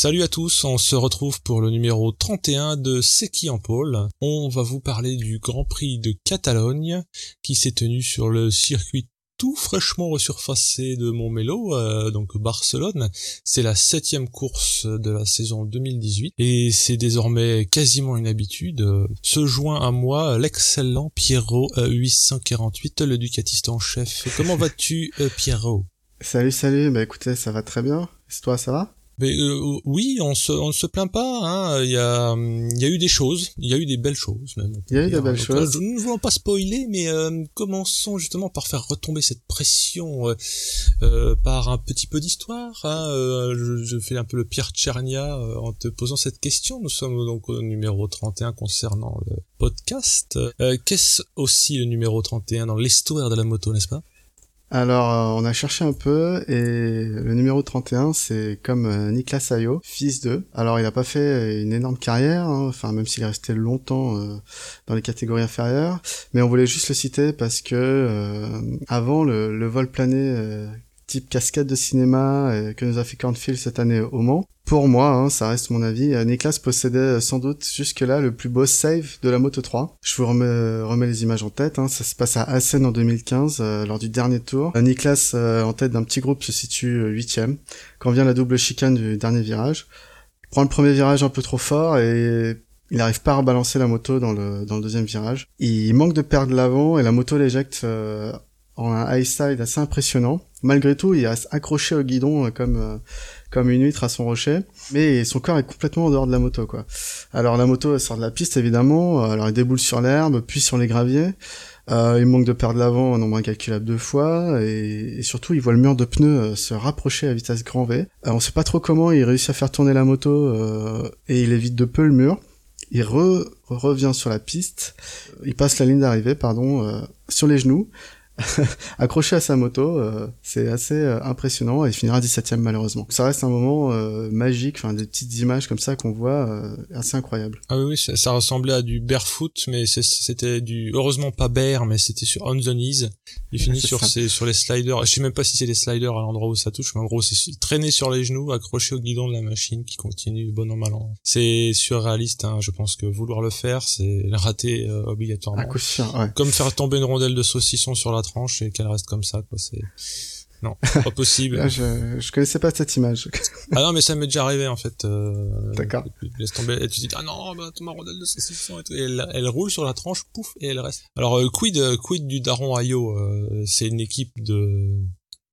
Salut à tous, on se retrouve pour le numéro 31 de C'est qui en pôle. On va vous parler du Grand Prix de Catalogne qui s'est tenu sur le circuit tout fraîchement resurfacé de Montmelo, euh, donc Barcelone. C'est la septième course de la saison 2018 et c'est désormais quasiment une habitude. Se joint à moi l'excellent Pierrot 848, le ducatiste en chef. Comment vas-tu euh, Pierrot Salut, salut, bah écoutez, ça va très bien. Et toi, ça va? Mais euh, oui, on se on ne se plaint pas. Hein. Il y a il y a eu des choses, il y a eu des belles choses même. Il y a eu des belles choses. Nous ne voulons pas spoiler, mais euh, commençons justement par faire retomber cette pression euh, par un petit peu d'histoire. Hein. Je, je, fais un peu le Pierre Tchernia en te posant cette question. Nous sommes donc au numéro 31 concernant le podcast. Qu'est-ce aussi le numéro 31 dans l'histoire de la moto, n'est-ce pas? Alors, euh, on a cherché un peu et le numéro 31, c'est comme euh, Niklas Ayo, fils d'eux. Alors, il n'a pas fait une énorme carrière, hein, enfin même s'il est resté longtemps euh, dans les catégories inférieures, mais on voulait juste le citer parce que avant le, le, vol plané type cascade de cinéma euh, que nous a fait Cornfield cette année au Mans. Pour moi, hein, ça reste mon avis, euh, Niklas possédait euh, sans doute jusque-là le plus beau save de la Moto 3. Je vous remets, remets les images en tête, hein. ça se passe à Assen en 2015, lors du dernier tour. Niklas, en tête d'un petit groupe, se situe huitième. Quand vient la double chicane du dernier virage, il prend le premier virage un peu trop fort et il n'arrive pas à rebalancer la moto dans le, dans le deuxième virage. Il manque de perdre l'avant et la moto l'éjecte en un high side assez impressionnant. Malgré tout, il reste accroché au guidon euh, comme euh, comme une huître à son rocher, mais son corps est complètement en dehors de la moto quoi. Alors la moto sort de la piste évidemment, euh, alors il déboule sur l'herbe, puis sur les graviers. il manque de perdre l'avant un nombre incalculable de fois et, surtout il voit le mur de pneus se rapprocher à vitesse grand V. on sait pas trop comment il réussit à faire tourner la moto et il évite de peu le mur. Il revient sur la piste, il passe la ligne d'arrivée pardon sur les genoux accroché à sa moto, euh, c'est assez euh, impressionnant et il finira 17ème malheureusement. Ça reste un moment euh, magique, enfin des petites images comme ça qu'on voit, assez incroyable. Ah oui, ça, ça, ressemblait à du barefoot, mais c'était du heureusement pas bare, mais c'était sur on the knees. Il finit sur ses, sur les sliders. Je sais même pas si c'est les sliders à l'endroit où ça touche, mais en gros c'est traîné sur les genoux, accroché au guidon de la machine qui continue bon an mal an. C'est surréaliste, hein. je pense que vouloir le faire, c'est le rater obligatoirement. ouais. Comme faire tomber une rondelle de saucisson sur la tranche et qu'elle reste comme ça quoi. C'est non pas possible. Je, je connaissais pas cette image. Ah non mais ça m'est déjà arrivé en fait euh, d'accord. laisse tomber. Et tu dis ah non bah ma rondelle de saucisson et, tout, et elle, roule sur la tranche pouf et elle reste. Alors euh, quid quid du daron Ayo euh, c'est une équipe de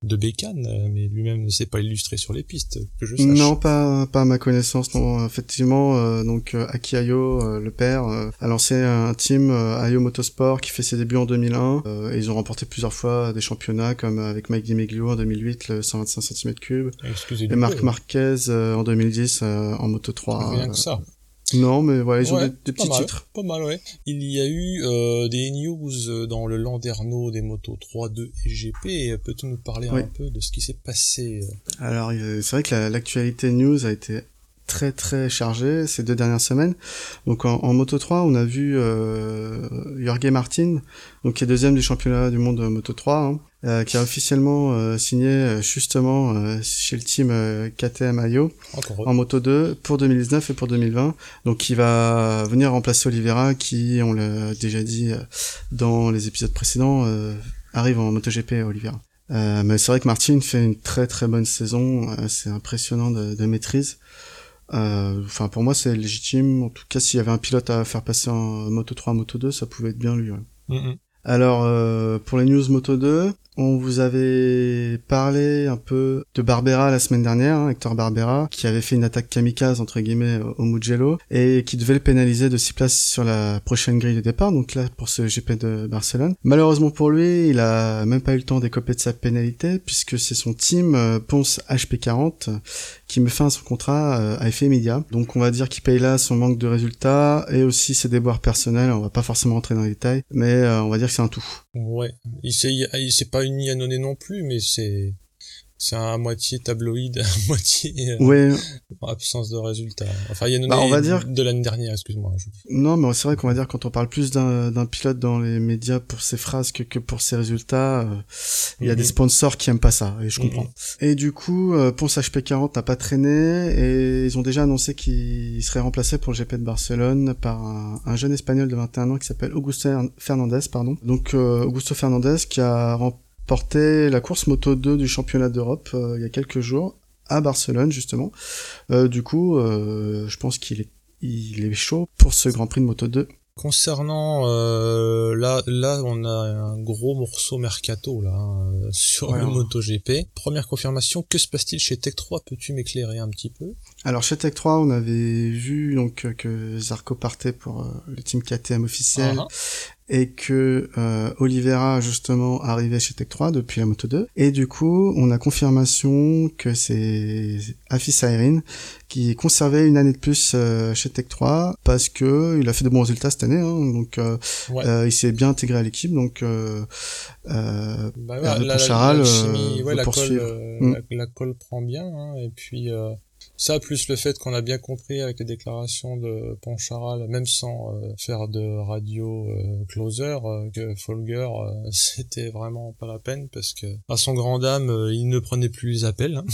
de Bécane, euh, mais lui-même ne s'est pas illustré sur les pistes, que je sache. Non, pas, pas à ma connaissance, non. Effectivement, euh, donc euh, Aki Ayo, le père, a lancé un team Ayo Motorsport qui fait ses débuts en 2001, et ils ont remporté plusieurs fois des championnats, comme avec Mike DiMeglio en 2008, le 125 cm3, et Marc Marquez en 2010 en Moto 3. Rien que ça. Non, mais ouais, ils ont des, petits titres. Pas mal, ouais. Il y a eu euh, des news euh, dans le Landerneau des motos 3, 2 et GP. Peux-tu nous parler un peu de ce qui s'est passé euh Alors, c'est vrai que l'actualité news a été très très chargée ces deux dernières semaines. Donc en, Moto 3, on a vu euh, Jorge Martin, donc qui est deuxième du championnat du monde de Moto 3, hein, euh, qui a officiellement euh, signé euh, justement chez le team KTM IO en Moto 2 pour 2019 et pour 2020. Donc il va venir remplacer Oliveira qui, on l'a déjà dit dans les épisodes précédents, arrive en MotoGP Oliveira. mais c'est vrai que Martin fait une très très bonne saison, c'est impressionnant de, de maîtrise. Enfin pour moi c'est légitime, en tout cas s'il y avait un pilote à faire passer en Moto 3 en Moto 2, ça pouvait être bien lui. Ouais. Alors euh, pour les news Moto 2, on vous avait parlé un peu de Barbera la semaine dernière, hein, Hector Barbera, qui avait fait une attaque kamikaze entre guillemets au Mugello et qui devait le pénaliser de 6 places sur la prochaine grille de départ, donc là pour ce GP de Barcelone. Malheureusement pour lui, il a même pas eu le temps d'écoper de sa pénalité puisque c'est son team euh, Ponce HP40 qui me fin à son contrat euh, à effet immédiat. Donc on va dire qu'il paye là son manque de résultats et aussi ses déboires personnels, on va pas forcément rentrer dans les détails, mais euh, on va dire que c'est un tout. Ouais, il s'est pas uni à Noné non plus, mais c'est c'est à moitié tabloïd, à moitié euh, Ouais, absence de résultats. Enfin, il y a une Bah, on va dire- de l'année dernière, excuse-moi. je- non, mais c'est vrai qu'on va dire quand on parle plus d'un pilote dans les médias pour ses phrases que, que pour ses résultats, euh, il y a Mhm. des sponsors qui aiment pas ça, et je Mhm. comprends. Et du coup, euh, Ponce HP40 n'a pas traîné, et ils ont déjà annoncé qu'il serait remplacé pour le GP de Barcelone par un, un jeune espagnol de 21 ans qui s'appelle Augusto Fernandez, pardon. Donc euh, Augusto Fernandez qui a remporté la course Moto 2 du championnat d'Europe euh, il y a quelques jours à Barcelone justement. Euh, du coup, euh, je pense qu'il est il est chaud pour ce Grand Prix de Moto 2. Concernant euh, là, là, on a un gros morceau mercato là hein, sur Ouais, le ouais. MotoGP. Première confirmation, que se passe-t-il chez Tech 3 Peux-tu m'éclairer un petit peu? Alors chez Tech 3, on avait vu donc que Zarco partait pour euh, le team KTM officiel Ah, et que euh, Oliveira justement arrivait chez Tech 3 depuis la Moto 2 et du coup, on a confirmation que c'est Afis Irene qui conservait une année de plus euh, chez Tech 3 parce que il a fait de bons résultats cette année hein, donc euh, Ouais. euh, il s'est bien intégré à l'équipe. Donc euh, euh, Bah, Hervé la, la, Poncharal, la euh, chimie, ouais, veut la colle, Mm. la, la colle prend bien, hein, et puis euh, ça plus le fait qu'on a bien compris avec les déclarations de Poncharal, même sans euh, faire de radio euh, closer, euh, que Folger c'était vraiment pas la peine parce que à son grand dame, il ne prenait plus les appels. hein.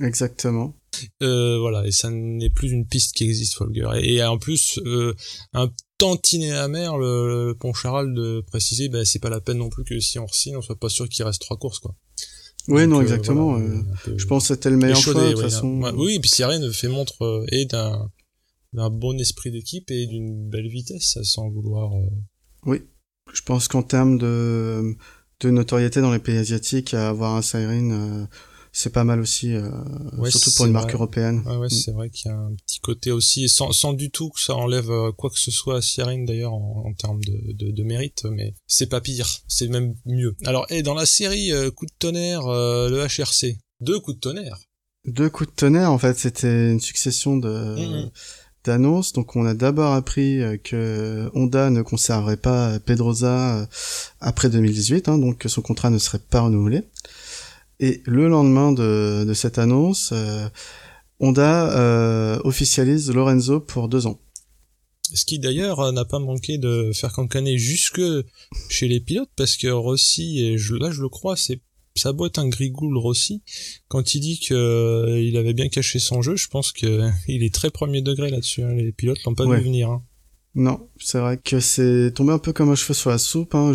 exactement Euh, voilà, et ça n'est plus une piste qui existe, Folger. Et, et en plus, un tantinet amer, le, le Poncharal de préciser, bah, c'est pas la peine non plus que si on re-signe, on soit pas sûr qu'il reste trois courses, quoi. Oui non euh, exactement voilà, euh, peu je pense que c'était le meilleur choix de toute façon ouais. Oui, et puis Sirène fait montre euh, et d'un d'un bon esprit d'équipe et d'une belle vitesse, sans vouloir. euh, Je pense qu'en termes de, de notoriété dans les pays asiatiques, avoir un siren, euh, c'est pas mal aussi, euh, Ouais, surtout pour une marque vrai. européenne. Ouais, ouais, Mm. c'est vrai qu'il y a un petit côté aussi, sans, sans du tout que ça enlève euh, quoi que ce soit à Sirène d'ailleurs en, en termes de, de, de mérite, mais c'est pas pire, c'est même mieux. Alors, et dans la série euh, Coup de tonnerre, euh, le HRC, deux coups de tonnerre. Deux coups de tonnerre, en fait, c'était une succession de Mhm. d'annonces. Donc, on a d'abord appris que Honda ne conserverait pas Pedrosa après 2018, hein, donc que son contrat ne serait pas renouvelé. Et le lendemain de, de cette annonce, euh, Honda euh, officialise Lorenzo pour deux ans. Ce qui d'ailleurs euh, n'a pas manqué de faire cancaner jusque chez les pilotes parce que Rossi, et je, là je le crois, c'est ça être un grigou le Rossi, quand il dit que euh, il avait bien caché son jeu, je pense que il est très premier degré là-dessus. hein. Les pilotes l'ont pas Ouais. vu venir. hein. Non, c'est vrai que c'est tombé un peu comme un cheveu sur la soupe, hein,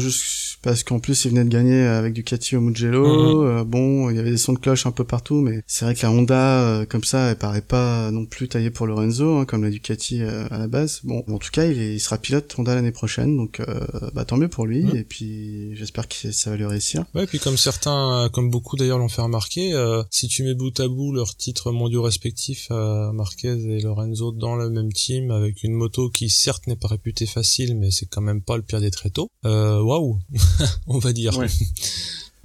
parce qu'en plus il venait de gagner avec Ducati au Mugello. Mhm. euh, bon, il y avait des sons de cloche un peu partout, mais c'est vrai que la Honda euh, comme ça, elle paraît pas non plus taillée pour Lorenzo, hein, comme la Ducati euh, à la base. Bon, en tout cas, il, est- il sera pilote Honda l'année prochaine, donc euh, bah tant mieux pour lui. Mhm. Et puis j'espère que ça va lui réussir. Ouais, puis comme certains, comme beaucoup d'ailleurs l'ont fait remarquer, si tu mets bout à bout leurs titres mondiaux respectifs Marquez et Lorenzo dans le même team avec une moto qui certes n'est pas réputée facile, mais c'est quand même pas le pire des tréteaux. Waouh, on va dire. Ouais.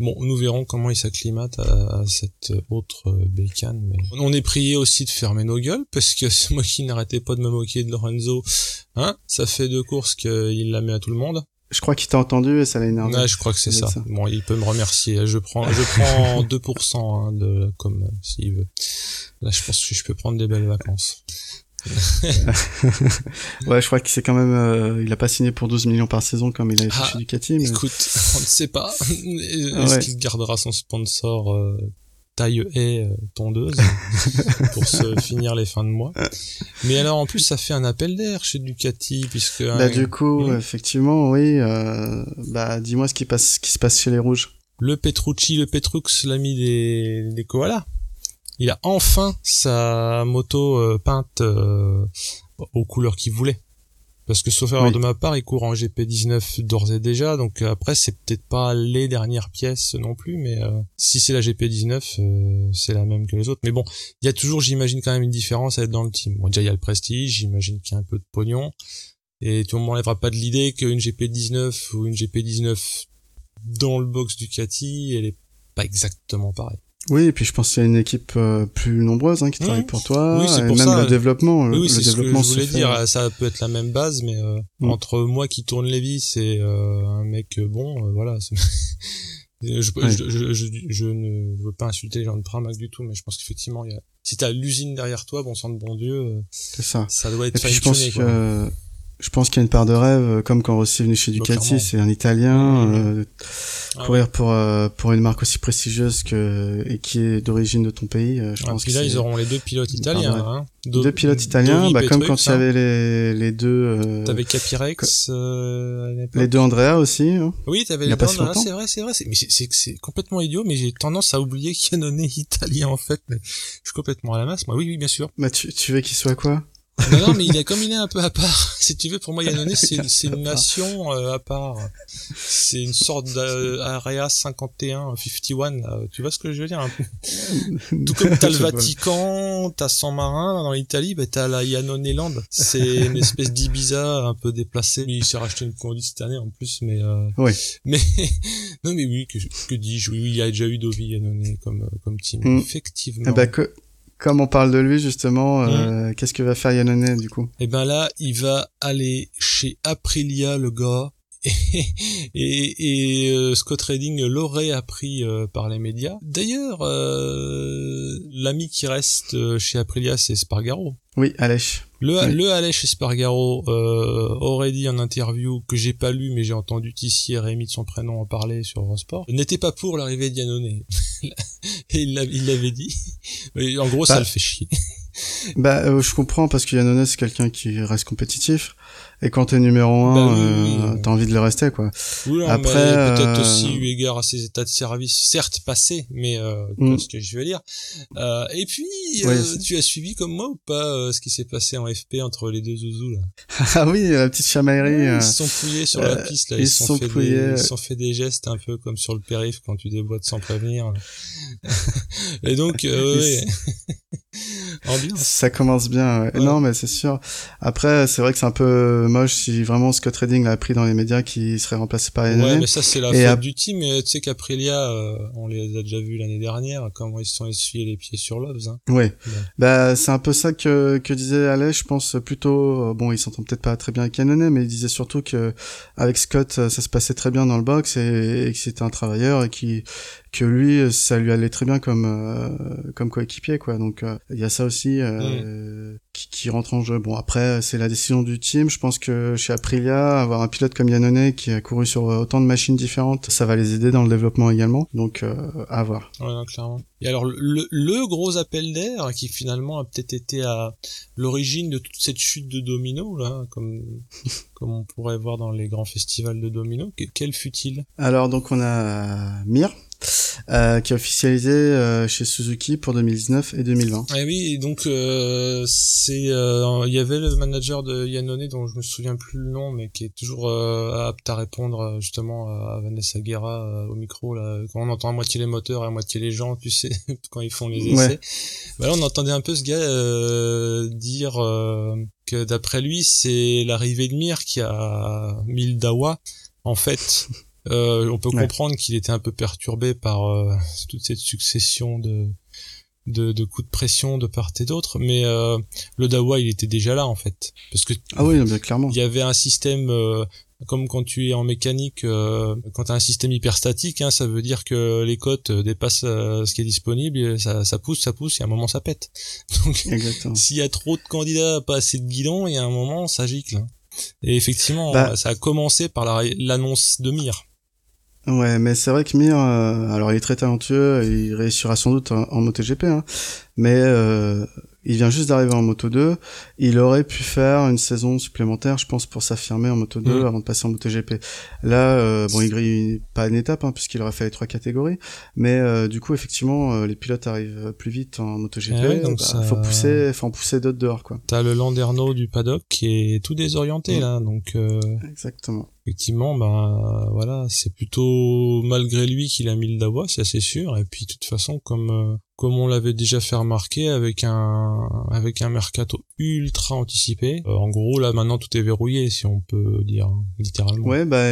Bon, nous verrons comment ils s'acclimatent à, à cette autre euh, bécane. Mais on est prié aussi de fermer nos gueules parce que c'est moi qui n'arrêtais pas de me moquer de Lorenzo. Hein Ça fait deux courses qu'il la met à tout le monde. Je crois qu'il t'a entendu et ça l'a énervé. Ouais, je crois que c'est Ça ça. Bon, il peut me remercier. Je prends, je prends 2% hein, de comme s'il veut. Là, je pense que je peux prendre des belles vacances. Ouais, je crois que c'est quand même, euh, il a pas signé pour 12 millions par saison comme il avait fait Ah, chez Ducati, mais Écoute, on ne sait pas. Est-ce Ouais. qu'il gardera son sponsor euh, taille haie euh, tondeuse pour se finir les fins de mois? Mais alors, en plus, ça fait un appel d'air chez Ducati puisque Bah du coup, Mhm. effectivement, oui. Euh, bah dis-moi ce qui passe, ce qui se passe chez les rouges. le Petrucci, le Petrux, l'ami des, des koalas, il a enfin sa moto euh, peinte euh, aux couleurs qu'il voulait. Parce que sauf erreur Oui. de ma part, il court en GP19 d'ores et déjà, donc euh, après c'est peut-être pas les dernières pièces non plus, mais euh, si c'est la GP19, euh, c'est la même que les autres. Mais bon, il y a toujours, j'imagine quand même une différence à être dans le team. Bon, déjà il y a le prestige, j'imagine qu'il y a un peu de pognon, et tu m'enlèveras pas de l'idée qu'une GP19 ou une GP19 dans le box Ducati, elle est pas exactement pareille. Oui, et puis je pense qu'il y a une équipe euh, plus nombreuse hein, qui travaille Mhm. pour toi, Oui, c'est et pour même ça. le développement. le- Oui, c'est ce que je voulais fait. dire. Ça peut être la même base, mais euh, Mm. entre moi qui tourne les vis et euh, un mec euh, bon, euh, voilà. Je, je, je, je, ne veux pas insulter les gens de Pramac du tout, mais je pense qu'effectivement, il y a... si t'as l'usine derrière toi, bon sang de bon Dieu, ça. Ça doit être. Et puis je pense que je pense qu'il y a une part de rêve, euh, comme quand Rossi est venu chez Ducati, c'est un Italien, mmh. euh, ah courir pour euh, pour une marque aussi prestigieuse que et qui est d'origine de ton pays. je pense puis là, ils auront les deux pilotes italiens. Hein. deux pilotes italiens, bah, comme quand il y avait les les deux. T'avais Capirex. les deux Andrea aussi. Hein. Oui, t'avais les deux Andrea. C'est vrai, c'est vrai. Mais c'est complètement idiot, mais j'ai tendance à oublier qu'il y est italien en fait. Mais je suis complètement à la masse. Moi, oui, oui, bien sûr. Bah tu tu veux qu'il soit quoi? Non, non, mais il est comme il est un peu à part. Si tu veux, pour moi, Yannone, c'est c'est une nation euh, à part. C'est une sorte d'area 51, 51. tu vois ce que je veux dire Tout comme t'as le Vatican, t'as San Marin dans l'Italie, bah t'as la Yannone Land. C'est une espèce d'Ibiza un peu déplacée. Il s'est racheté une conduite cette année en plus, mais euh... oui. Mais non, mais oui, que, que dis-je? Oui, il y a déjà eu Dovi Yannone comme comme team. Mm. Effectivement. Ben, que comme on parle de lui justement, euh, mm. qu'est-ce que va faire Yannone du coup? Eh ben là, il va aller chez Aprilia le gars et, et, et euh, Scott Redding l'aurait appris euh, par les médias. D'ailleurs, l'ami qui reste chez Aprilia, c'est Spargaro. Oui, Alèche. Le, le Alèche Espargaro euh, aurait dit en interview que j'ai pas lu mais j'ai entendu Tissier Rémi de son prénom en parler sur Eurosport. N'était pas pour l'arrivée d'Yannone et il l'avait dit. En gros ça bah, le fait chier. Bah euh, je comprends parce que Yannone c'est quelqu'un qui reste compétitif et quand t'es numéro un, bah euh, t'as envie de le rester quoi. Oui, Après, peut-être euh, aussi eu égard à ses états de service, certes passés, mais euh, mm. ce que je veux dire. Euh, et puis, euh, tu as suivi comme moi ou pas ce qui s'est passé en FP entre les deux zouzous là? Ah oui, la petite chamaillerie. ils se sont fouillés sur la piste là, ils, se sont, fait des, ils sont fait des gestes un peu comme sur le périph quand tu déboîtes sans prévenir. et donc, ouais. Ambiance. Ça commence bien. Ouais. Non, mais c'est sûr. Après, c'est vrai que c'est un peu moche si vraiment Scott Redding l'a appris dans les médias qui serait remplacé par Ouais, mais ça c'est la faute du team. Tu sais qu'Aprilia, euh, on les a déjà vus l'année dernière, comment ils se sont essuyés les pieds sur Loves. Hein. Ouais. Bah c'est un peu ça que que disait Alès, je pense plutôt. Euh, bon, il s'entend peut-être pas très bien avec Yannone, mais il disait surtout que avec Scott, ça se passait très bien dans le box et, et que c'était un travailleur et qui que lui ça lui allait très bien comme euh, comme coéquipier quoi. Donc euh, il y a ça aussi euh, mm. qui, qui, rentre en jeu. Bon après c'est la décision du team. Je pense que chez Aprilia avoir un pilote comme Yannone qui a couru sur autant de machines différentes ça va les aider dans le développement également. Donc à voir. Ouais, clairement. Et alors le, le gros appel d'air qui finalement a peut-être été à l'origine de toute cette chute de domino là comme comme on pourrait voir dans les grands festivals de domino quel fut-il? Alors donc on a Mir euh, qui est officialisé euh, chez Suzuki pour 2019 et 2020. Et eh oui, donc euh, c'est euh, il y avait le manager de Yannone dont je me souviens plus le nom, mais qui est toujours apte à répondre justement à Vanessa Guerra au micro là, quand on entend à moitié les moteurs et à moitié les gens, tu sais, quand ils font les essais. Ouais. Bah là, on entendait un peu ce gars dire que d'après lui, c'est l'arrivée de Mir qui a mis le dawa en fait euh, on peut comprendre qu'il était un peu perturbé par euh, toute cette succession de, de, de, coups de pression de part et d'autre, mais euh, le Dawa il était déjà là en fait, parce que ah oui bien clairement il y avait un système comme quand tu es en mécanique, quand tu as un système hyperstatique, hein, ça veut dire que les cotes dépassent ce qui est disponible, ça, ça pousse, ça pousse, et à un moment ça pète. Donc s'il y a trop de candidats, pas assez de guidons, il y a un moment ça gicle. Hein. Et effectivement, bah ça a commencé par l'annonce de Mir. Ouais, mais c'est vrai que Mir, euh, alors il est très talentueux, il réussira sans doute en, en MotoGP, hein, mais euh, il vient juste d'arriver en Moto 2. Il aurait pu faire une saison supplémentaire, je pense, pour s'affirmer en Moto 2 mm. avant de passer en MotoGP. Là, euh, bon, il grille pas une étape, hein, puisqu'il aurait fait les trois catégories. Mais euh, du coup, effectivement, euh, les pilotes arrivent plus vite en MotoGP. Eh donc bah, faut pousser, faut en pousser d'autres dehors, quoi. T'as le Landerneau du paddock qui est tout désorienté mm. là, donc. Exactement. Effectivement, ben voilà, c'est plutôt malgré lui qu'il a mis le Davois, c'est assez sûr. Et puis de toute façon, comme comme on l'avait déjà fait remarquer avec un avec un mercato ultra anticipé. Euh, en gros, là maintenant tout est verrouillé, si on peut dire hein, littéralement. Ouais, bah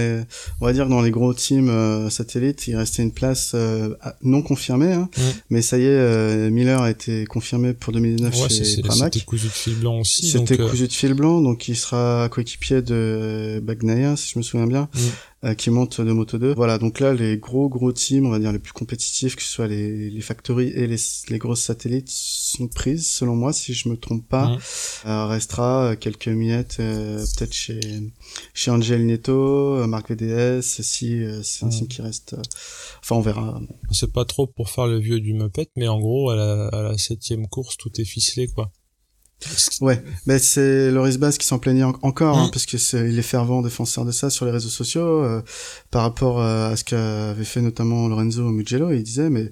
on va dire dans les gros teams euh, satellites, il restait une place euh, non confirmée, hein, mm. mais ça y est, Miller a été confirmé pour 2019 ouais, chez Pramac. C'était cousu de fil blanc aussi. C'était cousu de fil blanc, donc il sera coéquipier de Bagnaia, si je je me souviens bien, Mm. euh, qui montent de Moto 2. Voilà, donc là, les gros gros teams, on va dire les plus compétitifs, que ce soit les, les factories et les, les grosses satellites, sont prises, selon moi, si je me trompe pas. Mm. Euh, restera quelques miettes, euh, peut-être chez chez Angel Neto, euh, Marc VDS, si euh, c'est un Mm. team qui reste. euh, Enfin, on verra. C'est pas trop pour faire le vieux du Muppet, mais en gros, à la, à la septième course, tout est ficelé, quoi. Ouais, mais c'est Loris Bass qui s'en plaignait en- encore, hein, Mm. parce que c'est, il est fervent défenseur de ça sur les réseaux sociaux, euh, par rapport euh, à ce qu'avait fait notamment Lorenzo Mugello, il disait, mais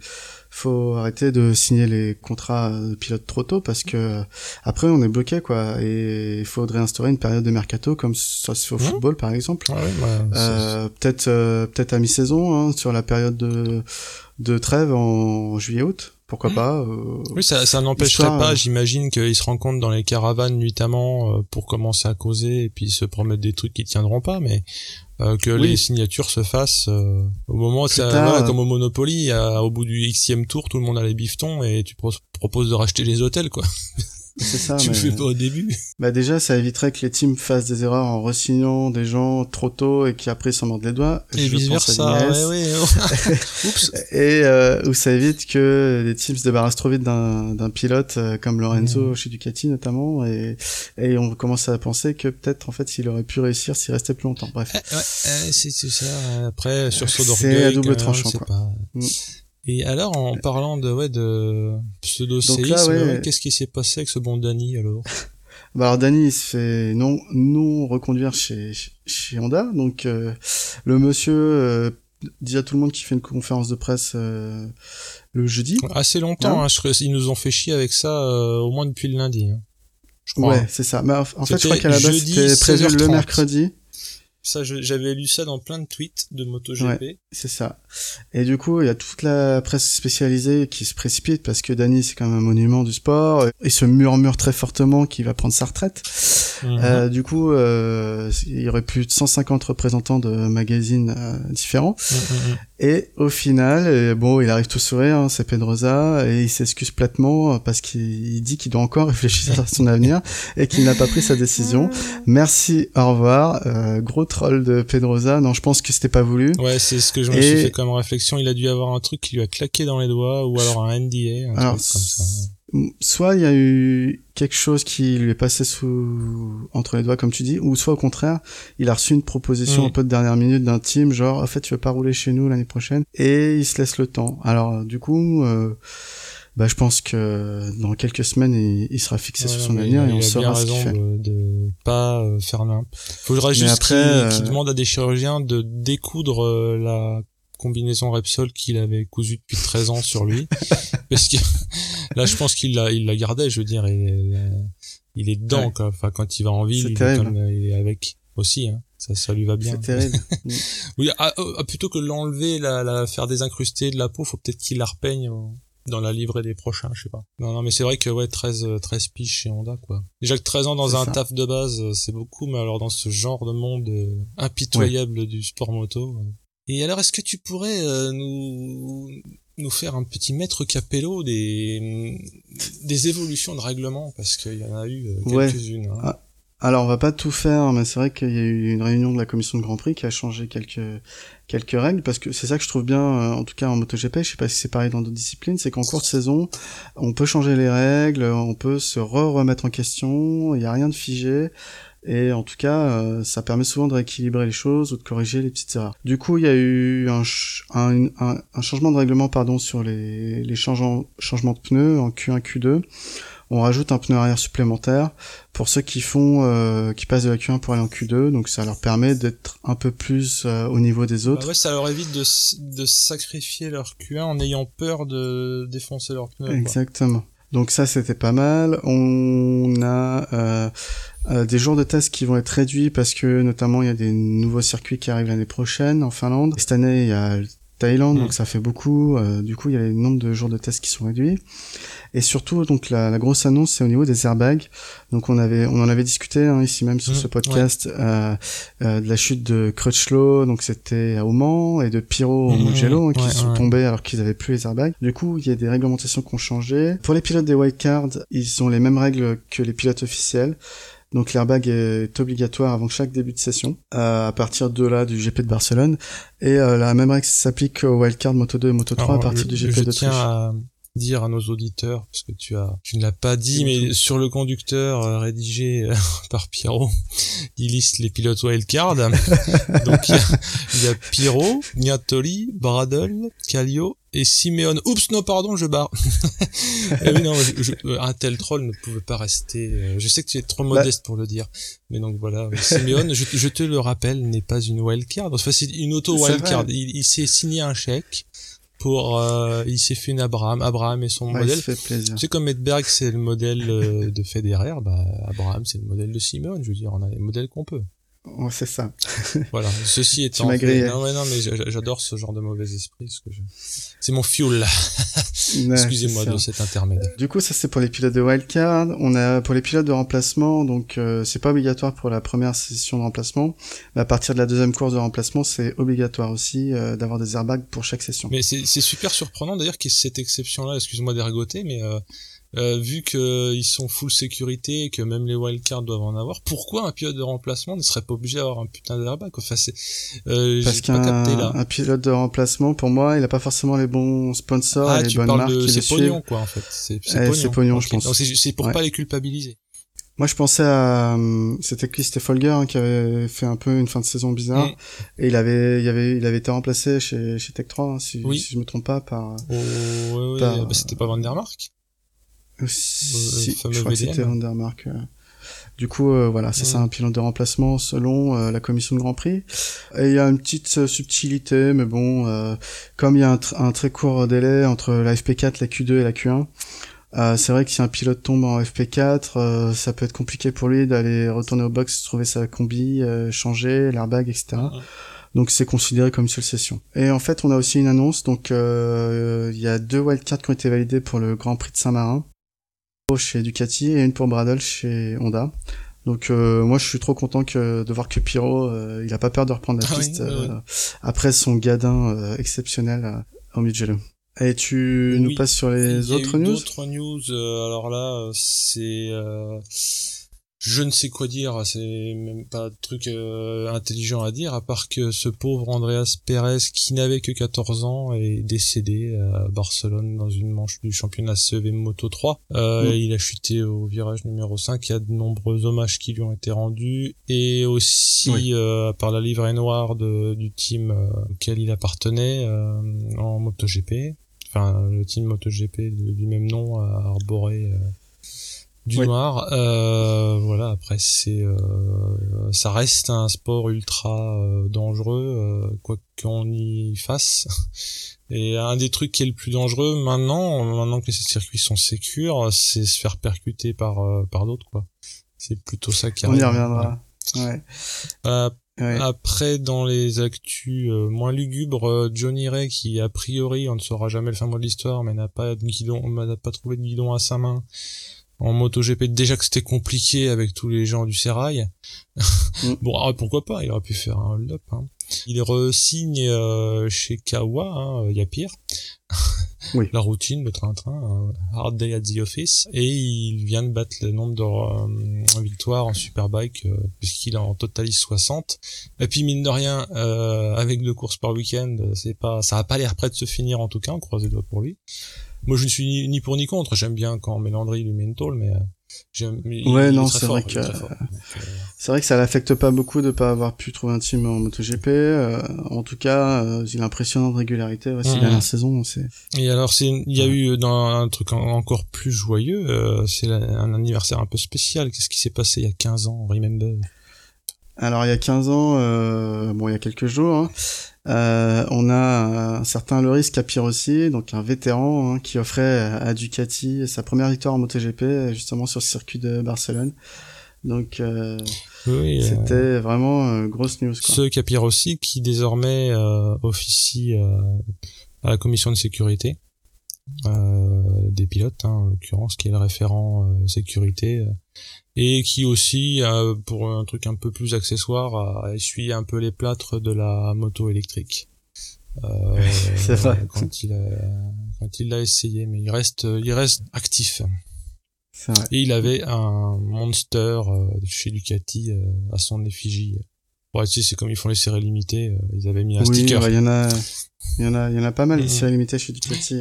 faut arrêter de signer les contrats de pilotes trop tôt, parce que euh, après on est bloqué, quoi, et il faudrait instaurer une période de mercato, comme ça se fait au Mm. football, par exemple. Ouais, ouais, c'est- Euh, peut-être euh, peut-être à mi-saison hein, sur la période de de trêve en juillet-août pourquoi pas euh, Oui, ça, ça n'empêcherait pas, euh, j'imagine, qu'ils se rencontrent dans les caravanes nuitamment euh, pour commencer à causer et puis se promettre des trucs qui tiendront pas, mais euh, que Oui. les signatures se fassent euh, au moment ça, voilà, comme au Monopoly, à- au bout du xème tour, tout le monde a les biftons et tu pro- proposes de racheter les hôtels, quoi. c'est ça tu mais- le fais pas au début. bah déjà ça éviterait que les teams fassent des erreurs en re-signant des gens trop tôt et qui après s'en mordent les doigts Et vice versa. Ouais, ouais. Oups. et euh, où ça évite que les teams se débarrassent trop vite d'un d'un pilote euh, comme Lorenzo chez Ducati notamment et et on commence à penser que peut-être en fait il aurait pu réussir s'il restait plus longtemps bref Ouais, ouais, euh, c'est c'est ça. Après, sur C'est d'orgueil, à double tranchant, c'est quoi. pas-. Et alors, en parlant de ouais de pseudo Donc là, ouais. ouais, qu'est-ce qui s'est passé avec ce bon Danny alors? Bah alors Danny il se fait non non reconduire chez chez Honda donc euh, le monsieur euh, dit à tout le monde qu'il fait une conférence de presse euh, le jeudi Assez longtemps. Hein Hein, je ils nous ont fait chier avec ça euh, au moins depuis le lundi. hein. Je crois. ouais hein. c'est ça mais en fait je crois qu'à la base c'était prévu 16h30. le mercredi Ça, j'avais lu ça dans plein de tweets de MotoGP. c'est ça. Et du coup il y a toute la presse spécialisée qui se précipite parce que Danny c'est quand même un monument du sport. Et se murmure très fortement qu'il va prendre sa retraite Mhm. Euh, du coup euh, il y aurait plus de 150 représentants de magazines euh, différents Mhm, mhm. Et au final, euh, bon, il arrive tout sourire, hein, c'est Pedrosa, et il s'excuse platement euh, parce qu'il il dit qu'il doit encore réfléchir à son avenir et qu'il n'a pas pris sa décision. Merci, au revoir. Euh, gros troll de Pedrosa. Non, je pense que c'était pas voulu. Ouais, c'est ce que je me Et- suis fait comme réflexion. Il a dû avoir un truc qui lui a claqué dans les doigts, ou alors un NDA, un Alors, truc comme ça. Soit il y a eu quelque chose qui lui est passé sous entre les doigts, comme tu dis, ou soit au contraire, il a reçu une proposition Mm. un peu de dernière minute d'un team, genre, en fait, tu veux pas rouler chez nous l'année prochaine, et il se laisse le temps. Alors, du coup, euh, bah, je pense que dans quelques semaines, il, il sera fixé sur son avenir et on saura ce qu'il fait. de, de pas euh, faire nimp. Faudra Mais juste qu'il euh, demande à des chirurgiens de découdre euh, la combinaison Repsol qu'il avait cousue depuis 13 ans sur lui. Parce que là, je pense qu'il l'a, il l'a gardé, je veux dire, il, il est dedans, Ouais. quoi. Enfin, quand il va en ville, il est, comme, euh, il est avec aussi, hein. Ça, ça lui va bien. C'est terrible. Oui, ah, ah, plutôt que l'enlever, la, la faire désincruster de la peau, faut peut-être qu'il la repeigne euh, dans la livrée des prochains, je sais pas. Non, non, mais c'est vrai que ouais, 13, euh, 13 piges chez Honda, quoi. Déjà que 13 ans dans un ça. taf de base, euh, c'est beaucoup, mais alors dans ce genre de monde euh, impitoyable du sport moto. Et alors, est-ce que tu pourrais euh, nous nous faire un petit maître capello des des évolutions de règlement? Parce qu'il y en a eu euh, Ouais. quelques-unes. hein. Ah, Alors, on va pas tout faire, mais c'est vrai qu'il y a eu une réunion de la commission de Grand Prix qui a changé quelques quelques règles, parce que c'est ça que je trouve bien, euh, en tout cas en MotoGP, je sais pas si c'est pareil dans d'autres disciplines, c'est qu'en courte saison, on peut changer les règles, on peut se re-remettre en question, il y a rien de figé, et en tout cas, euh, ça permet souvent de rééquilibrer les choses ou de corriger les petites erreurs. Du coup, il y a eu un, ch- un, un, un changement de règlement pardon sur les, les changements, changements de pneus en Q1, Q2. On rajoute un pneu arrière supplémentaire pour ceux qui font, euh, qui passent de la Q1 pour aller en Q2, donc ça leur permet d'être un peu plus euh, au niveau des autres. Bah ouais, ça leur évite de, de sacrifier leur Q1 en ayant peur de défoncer leurs pneus. quoi. Donc ça c'était pas mal. On a euh, euh, des jours de test qui vont être réduits parce que notamment il y a des nouveaux circuits qui arrivent l'année prochaine en Finlande. Cette année il y a Thaïlande Mm. donc ça fait beaucoup. Euh, du coup il y a le nombre de jours de tests qui sont réduits. Et surtout donc la, la grosse annonce c'est au niveau des airbags. Donc on avait on en avait discuté hein, ici même sur Mm, ce podcast euh, euh, de la chute de Crutchlow donc c'était à Oman et de Pyro au Mm, Mugello hein, qui ouais, sont ouais. tombés alors qu'ils avaient plus les airbags. Du coup, il y a des réglementations qui ont changé. Pour les pilotes des wildcards, ils ont les mêmes règles que les pilotes officiels. Donc l'airbag est obligatoire avant chaque début de session, à partir de là du GP de Barcelone. Et la même règle s'applique au wildcard Moto 2 et Moto 3 à partir du GP d'Autriche dire à nos auditeurs, parce que tu as, tu ne l'as pas dit, mais sur le conducteur euh, rédigé euh, par Pierrot, il liste les pilotes wildcard. Donc il y, a, Pierrot, Niatoli, Bradle, Callio et Simeone. Oups, non, pardon, je barre. oui, non, un tel troll ne pouvait pas rester. Euh, je sais que tu es trop bah modeste pour le dire, mais donc voilà. Simeone, je, je, te le rappelle, n'est pas une wildcard. Enfin, c'est une auto wildcard. Il, il s'est signé un chèque pour euh, il s'est fait une Abraham Abraham est son modèle. c'est comme Edberg c'est le modèle euh, de Federer. Bah Abraham c'est le modèle de Simone je veux dire on a les modèles qu'on peut Oh, c'est ça. voilà. Ceci étant. Tu grillé. Non, non, mais j'adore ce genre de mauvais esprit. je... C'est mon fuel. Excusez-moi de cet intermède. Du coup, ça c'est pour les pilotes de wildcard. On a pour les pilotes de remplacement, donc euh, c'est pas obligatoire pour la première session de remplacement. Mais à partir de la deuxième course de remplacement, c'est obligatoire aussi euh, d'avoir des airbags pour chaque session. Mais c'est super surprenant d'ailleurs qu'il y ait cette exception-là. Excuse-moi d'ergoter, mais euh, euh, vu qu'ils sont full sécurité et que même les wildcards doivent en avoir, pourquoi un pilote de remplacement ne serait pas obligé d'avoir un putain d'airbag enfin, c'est, euh, Parce qu'un pilote de remplacement, pour moi, il a pas forcément les bons sponsors ah, et les bonnes marques de, c'est pognon, quoi, en fait. C'est, c'est pognon, je pense. c'est, pour pas les culpabiliser. Moi, je pensais à euh, c'était Christophe Folger hein, qui avait fait un peu une fin de saison bizarre mm. et il avait il avait il avait été remplacé chez chez Tech 3 hein, si, si je me trompe pas par. Oh, ouais, ouais, bah, c'était pas Van der Mark si, je crois que c'était Vandermark. Euh. Du coup, euh, voilà, c'est ça un pilote de remplacement selon euh, la commission de Grand Prix. Et il y a une petite subtilité, mais bon, comme il y a un, très court délai entre la FP4, la Q2 et la Q1, c'est vrai que si un pilote tombe en FP4, ça peut être compliqué pour lui d'aller retourner au box, trouver sa combi, changer l'airbag, etc. Donc c'est considéré comme une seule session. Et en fait, on a aussi une annonce. Donc il y a deux wildcards qui ont été validés pour le Grand Prix de Saint-Marin chez Ducati et une pour Bradle chez Honda. Donc euh, moi je suis trop content que de voir que Pyro euh, il a pas peur de reprendre la ah piste euh, après son gadin exceptionnel au Mugello. Et tu nous passes sur les autres news? D'autres news alors là c'est je ne sais quoi dire, c'est même pas de truc euh, intelligent à dire, à part que ce pauvre Andreas Perez, qui n'avait que 14 ans, est décédé à Barcelone dans une manche du championnat CEV Moto 3. Euh, Il a chuté au virage numéro 5, il y a de nombreux hommages qui lui ont été rendus, et aussi euh, par la livrée noire de, du team euh, auquel il appartenait euh, en MotoGP, enfin le team MotoGP du même nom a arboré du noir. Euh, voilà, après c'est, euh, ça reste un sport ultra euh, dangereux, euh, quoi qu'on y fasse. Et un des trucs qui est le plus dangereux maintenant, maintenant que les circuits sont sécures, c'est se faire percuter par par d'autres quoi. C'est plutôt ça qui arrive. On y reviendra. Ouais. Après, dans les actus moins lugubres, Johnny Ray, qui a priori, on ne saura jamais le fin mot de l'histoire, mais n'a pas de guidon, n'a pas trouvé de guidon à sa main, en MotoGP déjà que c'était compliqué avec tous les gens du Serail. Mm. bon, ah, pourquoi pas, il aurait pu faire un hold-up. Hein. Il re-signe euh, chez Kawa, hein, il y a pire. oui. La routine, le train-train, hard day at the office, et il vient de battre le nombre de euh, victoires en Superbike euh, puisqu'il en totalise 60. Et puis mine de rien, avec deux courses par week-end, c'est pas, ça a pas l'air prêt de se finir en tout cas, on croise les doigts pour lui. Moi, je ne suis ni, pour ni contre. J'aime bien quand Mélandry lui met une tôle, mais euh, j'aime. Ouais, non, c'est vrai que euh, c'est vrai que ça l'affecte pas beaucoup de pas avoir pu trouver un team en MotoGP. Euh, en tout cas, euh, il a impressionnant de régularité aussi la dernière saison. C'est. Et alors, c'est il y a eu dans un truc encore plus joyeux. c'est un anniversaire un peu spécial. Qu'est-ce qui s'est passé il y a 15 ans Remember? Alors il y a 15 ans, bon il y a quelques jours, hein, euh, on a un certain Loris Capirossi, donc un vétéran hein, qui offrait à Ducati sa première victoire en MotoGP justement sur le circuit de Barcelone. Donc euh, c'était vraiment grosse news. Quoi. Ce Capirossi qui désormais officie à la commission de sécurité des pilotes, hein, en l'occurrence, qui est le référent sécurité et qui aussi, pour un truc un peu plus accessoire, a essuyé un peu les plâtres de la moto électrique. Euh, c'est vrai. Quand il a, quand il l'a essayé, mais il reste, il reste actif. Et il avait un monster chez Ducati à son effigie. Ouais, tu sais, c'est comme ils font les séries limitées, ils avaient mis un oui, sticker. Il y en a, il y en a, il y en a pas mal les séries limitées chez Ducati.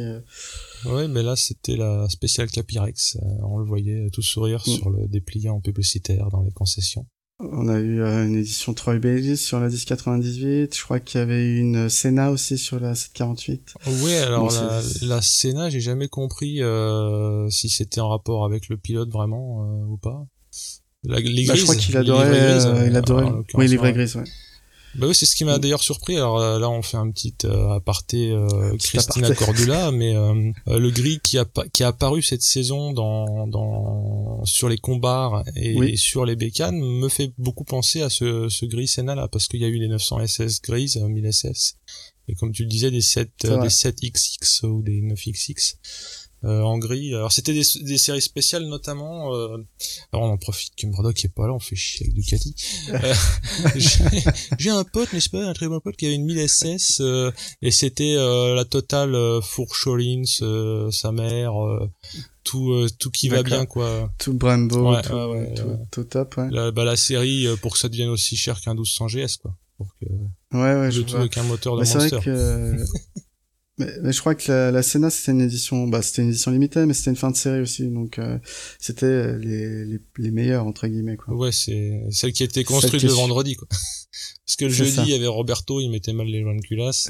Ouais, mais là c'était la spéciale Capirex. on le voyait tout sourire mm. sur le dépliant publicitaire dans les concessions. On a eu euh, une édition Troy Bayliss sur la 1098. Je crois qu'il y avait eu une Senna aussi sur la 748. Oui, alors la, la Senna, j'ai jamais compris euh, si c'était en rapport avec le pilote vraiment euh, ou pas. La, les grises, bah, je crois qu'il adorait, euh, il adorait. Oui, les vraies grises, ouais. Bah oui, c'est ce qui m'a mm. d'ailleurs surpris. Alors euh, là, on fait un petit euh, aparté euh, Christina Cordula, mais euh, le gris qui a qui a apparu cette saison dans dans sur les combats et, sur les bécanes me fait beaucoup penser à ce ce gris Senna là parce qu'il y a eu les 900 SS grises, 1000 SS et comme tu le disais des 7 des 7 XX ou des 9 XX. Euh, en gris. Alors c'était des, des, séries spéciales notamment. Euh... Alors on en profite que Murdoch est pas là, on fait chier avec Ducati. Euh, j'ai un pote, n'est-ce pas, un très bon pote qui avait une 1000 SS euh, et c'était euh, la totale euh, Fourcholins, sa mère, tout tout qui va bien quoi. Tout Brembo, ouais, tout, ouais, tout, tout, top. Ouais. La, bah, la série pour que ça devienne aussi cher qu'un 1200 GS quoi. Pour que ouais ouais je tout avec un moteur de. Vrai que... Mais, mais, je crois que la, la Senna c'était une édition, bah c'était une édition limitée, mais c'était une fin de série aussi, donc euh, c'était les, les, les meilleurs entre guillemets quoi. Ouais, c'est celle qui était construite le vendredi quoi. Parce que le jeudi il y avait Roberto, il mettait mal les joints de culasse.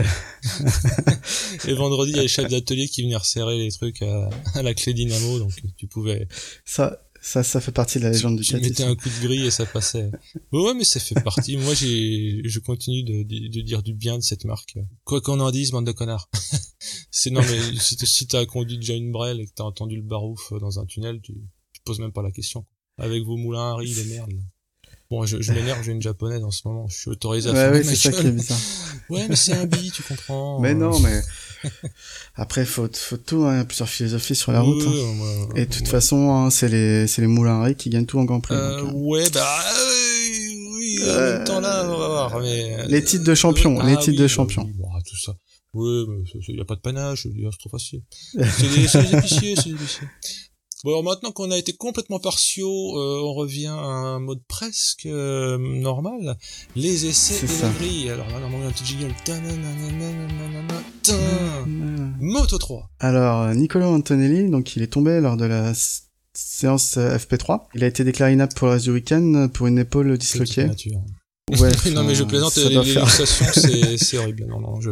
et vendredi il y avait le chef d'atelier qui venait resserrer les trucs à, à, la clé dynamo, donc tu pouvais. Ça, ça, ça fait partie de la légende du Tu mettais un coup de grille et ça passait. ouais, mais ça fait partie. Moi, j'ai, je continue de, de, dire du bien de cette marque. Quoi qu'on en dise, bande de connards. c'est non, mais si, si t'as conduit déjà une brelle et que t'as entendu le barouf dans un tunnel, tu, tu poses même pas la question. Avec vos moulins à riz, les merdes. Bon, je, je m'énerve, j'ai une japonaise en ce moment. Je suis autorisé à ouais, faire ouais, c'est ça qui est bizarre. ouais, mais c'est un bi, tu comprends. Mais non, mais après, faut, faut tout, hein, plusieurs philosophies sur la route. Hein. Et de toute façon, hein, c'est les, c'est les moulins à qui gagnent tout en Grand Prix. Euh, donc, ouais, bah, euh, oui, en même temps là, on va voir. Mais, les titres de champion, ah, les titres oui, de champion. Oui, bon, tout ça. Ouais, mais il y a pas de panache, c'est trop facile. c'est des, des épiciers, c'est des épiciers. Bon, alors maintenant qu'on a été complètement partiaux, euh, on revient à un mode presque euh, normal. Les essais et la grille. Alors là, on a un petit jingle. Moto 3. Alors, Niccolo Antonelli, donc il est tombé lors de la séance FP3. Il a été déclaré inapte pour le reste du week-end pour une épaule disloquée. Ouais, non mais je plaisante, l'illustration c'est c'est horrible. Non non, je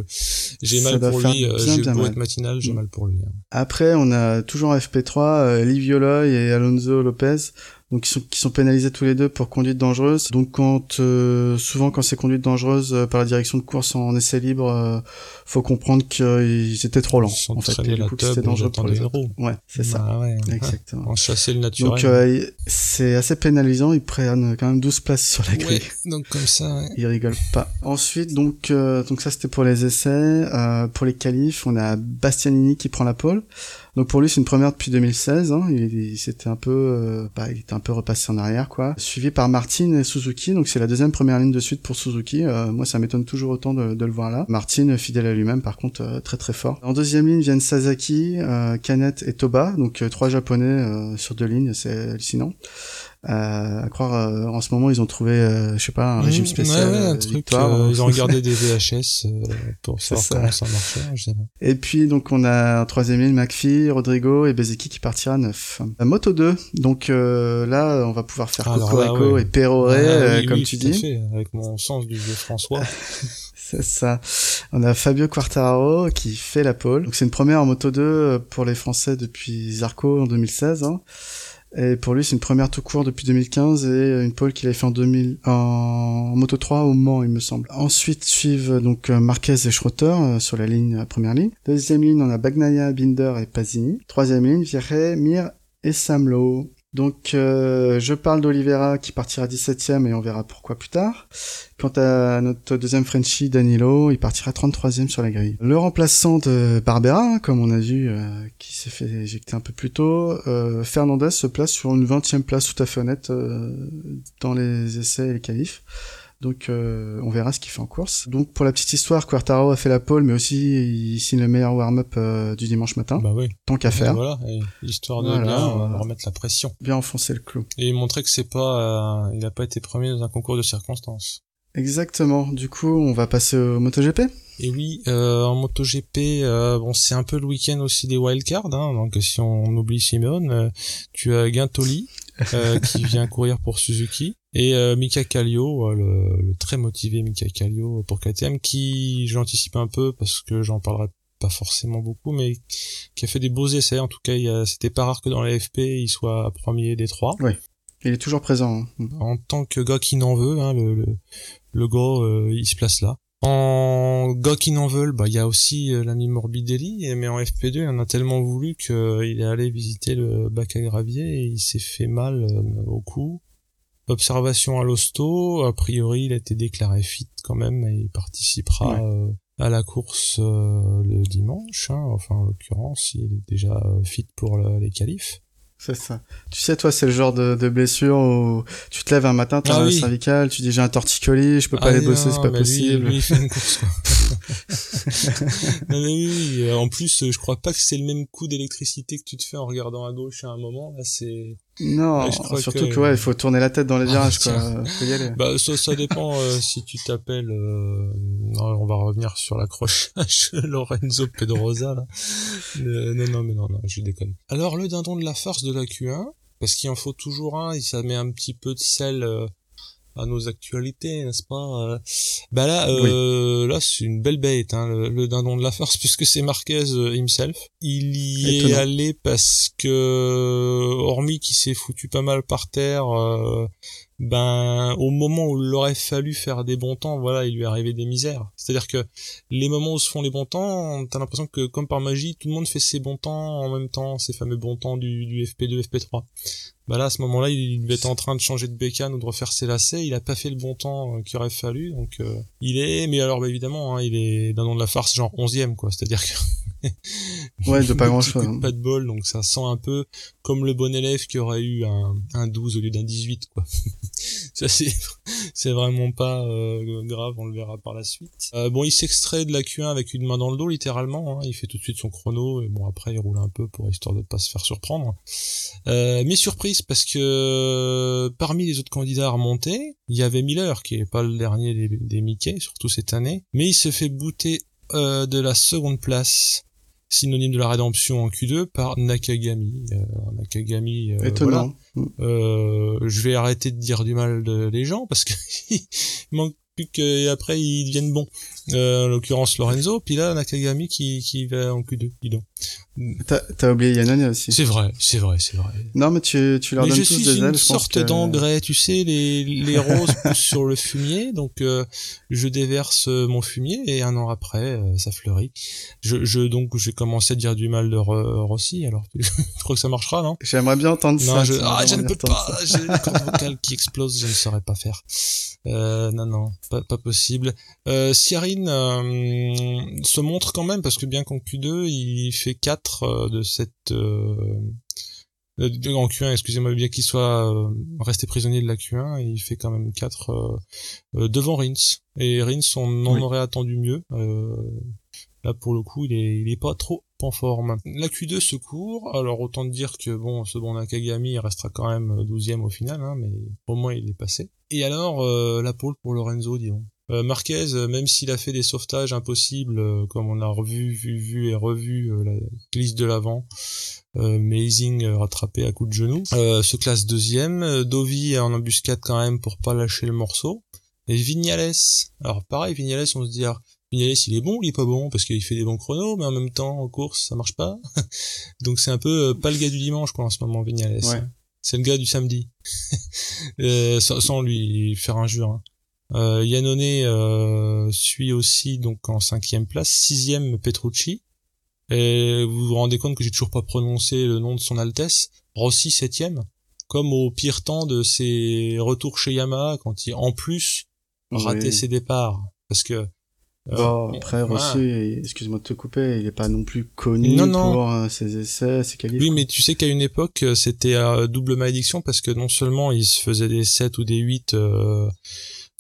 j'ai mal pour lui, j'ai beau être matinal, j'ai mal pour lui. Après, on a toujours en FP3 euh, Liviolo et Alonso Lopez donc qui sont, qui sont pénalisés tous les deux pour conduite dangereuse. Donc quand euh, souvent quand c'est conduite dangereuse euh, par la direction de course en essai libre, euh, faut comprendre qu'ils étaient trop lents. en fait, et du coup c'était dangereux pour les autres. Ouais, c'est ça. Ah ouais, Exactement. En chasser le naturel. Donc euh, c'est assez pénalisant, ils prennent quand même 12 places sur la grille. Ouais, donc comme ça. Ouais. Ils rigolent pas. Ensuite donc donc ça c'était pour les essais, pour les qualifs, on a Bastianini qui prend la pole. Donc pour lui, c'est une première depuis 2016. Hein. Il, s'était un peu, euh, bah, il était un peu repassé en arrière, quoi. Suivi par Martin et Suzuki. Donc c'est la deuxième première ligne de suite pour Suzuki. Euh, moi, ça m'étonne toujours autant de, de, le voir là. Martin, fidèle à lui-même, par contre, euh, très très fort. En deuxième ligne viennent Sasaki, euh, Kanet et Toba. Donc trois japonais sur deux lignes, c'est hallucinant. Euh, à croire euh, en ce moment ils ont trouvé euh, je sais pas un mmh, régime spécial ouais, ouais, un truc, ils ont regardé des VHS pour savoir ça. comment ça marchait je sais pas. et puis donc on a en troisième ligne McPhee Rodrigo et Bezeki qui partira à 9 la moto 2 donc là on va pouvoir faire Cocorico ouais. et Peroré ah, oui, comme oui, tu dis fait, avec mon sens du vieux François c'est ça on a Fabio Quartararo qui fait la pole donc c'est une première en moto 2 pour les Français depuis Zarco en 2016 hein. Et pour lui, c'est une première tout court depuis 2015 et une pole qu'il avait fait en 2000 en moto 3 au Mans, il me semble. Ensuite suivent donc Marquez et Schroeter euh, sur la ligne première ligne. Deuxième ligne, on a Bagnaia, Binder et Pasini. Troisième ligne, Viré, Mir et Samlo. Donc euh, je parle d'Olivera qui partira 17ème et on verra pourquoi plus tard. Quant à notre deuxième Frenchie, Danilo, il partira 33ème sur la grille. Le remplaçant de Barbera, comme on a vu, euh, qui s'est fait éjecter un peu plus tôt, euh, Fernandez se place sur une 20ème place tout à fait honnête dans les essais et les qualifs. Donc euh, on verra ce qu'il fait en course. Donc pour la petite histoire, Quartaro a fait la pole, mais aussi il signe le meilleur warm-up euh, du dimanche matin. Bah oui. Tant qu'à faire. Voilà, et histoire de Voilà, bien voilà. remettre la pression. Bien enfoncer le clou. Et montrer que c'est pas, euh, il a pas été premier dans un concours de circonstances. Exactement. Du coup, on va passer au MotoGP. Et oui, en MotoGP, bon, c'est un peu le week-end aussi des wildcards. Hein, donc si on oublie Simone, tu as Guintoli euh, qui vient courir pour Suzuki et euh, Mika Kallio, euh, le, le très motivé Mika Kallio pour KTM, qui j'anticipe un peu parce que j'en parlerai pas forcément beaucoup, mais qui a fait des beaux essais. En tout cas, c'était pas rare que dans la FP il soit premier des trois. Il est toujours présent. hein. En tant que gars qui n'en veut, hein, le, le, le gars, euh, il se place là. En gars qui n'en veulent, bah il y a aussi euh, l'ami Morbidelli, mais en FP2, il en a tellement voulu qu'il est allé visiter le bac à gravier et il s'est fait mal euh, au cou. Observation à l'hosto, a priori il a été déclaré fit quand même et il participera Ouais. euh, à la course euh, le dimanche, hein, enfin en l'occurrence il est déjà euh, fit pour le- les qualifs. C'est ça. Tu sais, toi, c'est le genre de, de blessure où tu te lèves un matin, t'as Ah un oui. cervical, tu dis j'ai un torticolis, je peux pas Ah aller bosser, c'est pas lui- possible. Lui, il fait une course, quoi. non, mais oui, euh, en plus, euh, je crois pas que c'est le même coup d'électricité que tu te fais en regardant à gauche à un moment. Là, c'est. Non, Ouais, je crois surtout que- que... ouais, il faut tourner la tête dans les Ah, virages, quoi. Faut y aller. Bah, ça, ça dépend euh, si tu t'appelles. Euh... Non, on va revenir sur l'accrochage Lorenzo Pedrosa là. Euh, non, non, mais non, non, je déconne. Alors, le dindon de la farce de la Q1, parce qu'il en faut toujours un, et ça met un petit peu de sel. À nos actualités, n'est-ce pas euh, Bah là, euh, là c'est une belle bête, hein, le, le dindon de la farce, puisque c'est Marquez euh, himself. Il y est allé parce que, hormis qu'il s'est foutu pas mal par terre, euh, ben au moment où il aurait fallu faire des bons temps, voilà, il lui est arrivé des misères. C'est-à-dire que les moments où se font les bons temps, t'as l'impression que comme par magie, tout le monde fait ses bons temps en même temps, ces fameux bons temps du, du FP2, FP3. Bah là, à ce moment-là, il devait être en train de changer de bécane ou de refaire ses lacets. Il a pas fait le bon temps euh, qu'il aurait fallu, donc euh, il est. Mais alors, bah, évidemment, hein, il est d'un nom de la farce, genre 11e, quoi. C'est-à-dire que Ouais, de pas coup de hein. Pas de bol, donc ça sent un peu comme le bon élève qui aurait eu un, un 12 au lieu d'un 18, quoi. Ça c'est vraiment pas euh, grave, on le verra par la suite. Euh, bon, il s'extrait de la Q1 avec une main dans le dos, littéralement. Hein. Il fait tout de suite son chrono et bon après il roule un peu pour histoire de pas se faire surprendre. Euh, mais surprise parce que parmi les autres candidats à remonter, il y avait Miller qui est pas le dernier des, des Mickey, surtout cette année, mais il se fait bouter euh, de la seconde place synonyme de la rédemption en Q2 par Nakagami. Euh, Nakagami, euh, voilà. Étonnant. Euh, je vais arrêter de dire du mal de les gens parce que il manque plus qu'après ils deviennent bons. Euh, en l'occurrence Lorenzo, puis là Nakagami qui, qui va en Q2, dis donc. T'as t'as oublié Yannone aussi. C'est vrai, c'est vrai, c'est vrai. Non, mais tu, tu leur Mais donnes je tous suis des une ailes, sorte que... d'engrais, tu sais, les, les roses poussent sur le fumier, donc euh, je déverse euh, mon fumier et un an après, euh, ça fleurit. Je, je donc j'ai commencé à dire du mal de Ro- Rossi, alors tu, je crois que ça marchera, non? J'aimerais bien entendre Non, ça. je, ah, je ne peux pas, j'ai les cordes vocales qui explosent, je ne saurais pas faire. Euh, non, non, pas, pas possible. Euh, Cyrine euh, se montre quand même, parce que bien qu'en Q2, il fait 4 euh, de cette... Euh, en Q1, excusez-moi, bien qu'il soit euh, resté prisonnier de la Q1, il fait quand même 4 euh, euh, devant Rins. Et Rins, on en Oui. aurait attendu mieux. Euh, là, pour le coup, il est, il est pas trop La Q2 se court, alors autant dire que bon, ce bon Nakagami restera quand même 12ème au final, hein, mais au moins il est passé. Et alors, euh, la pole pour Lorenzo, dis donc. Euh, Marquez, euh, même s'il a fait des sauvetages impossibles, euh, comme on a revu, vu, vu et revu euh, la glisse de l'avant, euh, Amazing euh, rattrapé à coup de genou, euh, se classe deuxième. Euh, Dovi en embuscade quand même pour pas lâcher le morceau. Et Vignales, alors pareil, Vignales, on se dit, Vignales, il est bon, il est pas bon, parce qu'il fait des bons chronos, mais en même temps, en course, ça marche pas. Donc c'est un peu euh, pas le gars du dimanche, quoi, en ce moment, Vignales. Ouais. C'est le gars du samedi. Euh, sans, sans lui faire injure. Hein. Euh, Yannone euh, suit aussi donc en cinquième place, sixième Petrucci. Et vous vous rendez compte que j'ai toujours pas prononcé le nom de son Altesse. Rossi septième, comme au pire temps de ses retours chez Yamaha quand il en plus ratait Oui. ses départs. Parce que Bon, après, Rossi, excuse-moi de te couper, il est pas non plus connu pour ses essais, ses qualités. Oui, mais tu sais qu'à une époque, c'était à double malédiction parce que non seulement il se faisait des 7 ou des 8,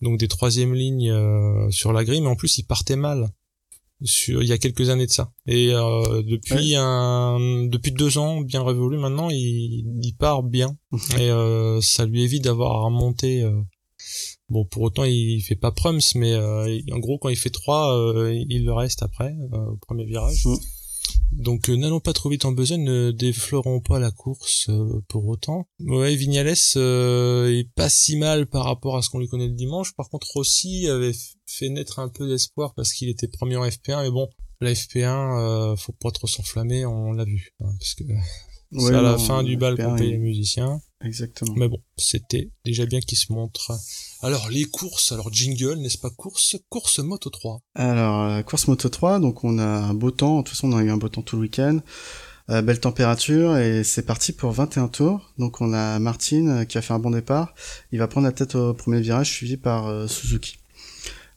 donc des troisième lignes sur la grille, mais en plus il partait mal sur il y a quelques années de ça. Et euh, depuis un depuis deux ans, bien révolu maintenant, il, il part bien et euh, ça lui évite d'avoir à remonter. Euh. Bon, pour autant, il fait pas prums, mais en gros, quand il fait trois, il le reste après au premier virage. Mm. Donc euh, n'allons pas trop vite en besogne, ne déflorons pas la course euh, pour autant. Ouais, Vignales euh, est pas si mal par rapport à ce qu'on lui connaît le dimanche. Par contre, Rossi avait fait naître un peu d'espoir parce qu'il était premier en FP1. Mais bon, la FP1, faut pas trop s'enflammer, on l'a vu. Hein, parce que c'est à la fin du bal qu'on paye les musiciens. Exactement. Mais bon, c'était déjà bien qu'il se montre. Alors, les courses, alors jingle, n'est-ce pas course Course Moto 3. Alors, euh, course Moto 3, donc on a un beau temps, de toute façon on a eu un beau temps tout le week-end, euh, belle température, et c'est parti pour 21 tours. Donc on a Martin euh, qui a fait un bon départ, il va prendre la tête au premier virage, suivi par Suzuki.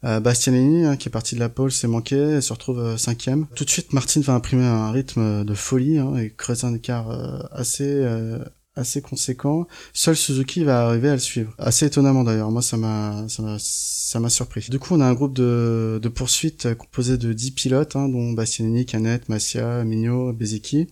Euh, Bastianini, hein, qui est parti de la pole, s'est manqué, elle se retrouve euh, cinquième. Tout de suite, Martin va imprimer un rythme de folie hein, et creuser un écart euh, assez assez conséquent. Seul Suzuki va arriver à le suivre. Assez étonnamment d'ailleurs. Moi, ça m'a ça m'a surpris. Du coup, on a un groupe de de poursuite composé de 10 pilotes, hein, dont Bastianini, Canet, Massia, Mignot, Bezeki,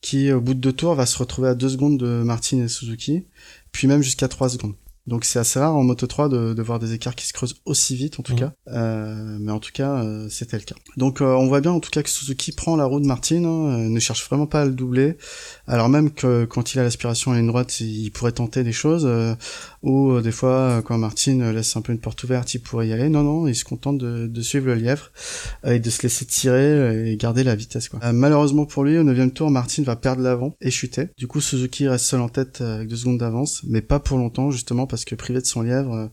qui au bout de deux tours va se retrouver à deux secondes de Martin et Suzuki, puis même jusqu'à trois secondes. Donc c'est assez rare en Moto 3 de, de, voir des écarts qui se creusent aussi vite en tout mmh. cas, euh, mais en tout cas euh, c'était le cas. Donc euh, on voit bien en tout cas que Suzuki prend la roue de Martin, hein, ne cherche vraiment pas à le doubler, alors même que quand il a l'aspiration à une droite, il pourrait tenter des choses, ou des fois quand Martin laisse un peu une porte ouverte, il pourrait y aller. Non non, il se contente de, suivre le lièvre et de se laisser tirer et garder la vitesse. Quoi. malheureusement pour lui, au 9 tour, Martin va perdre l'avant et chuter. Du coup Suzuki reste seul en tête avec deux secondes d'avance, mais pas pour longtemps justement parce que privé de son lièvre, euh,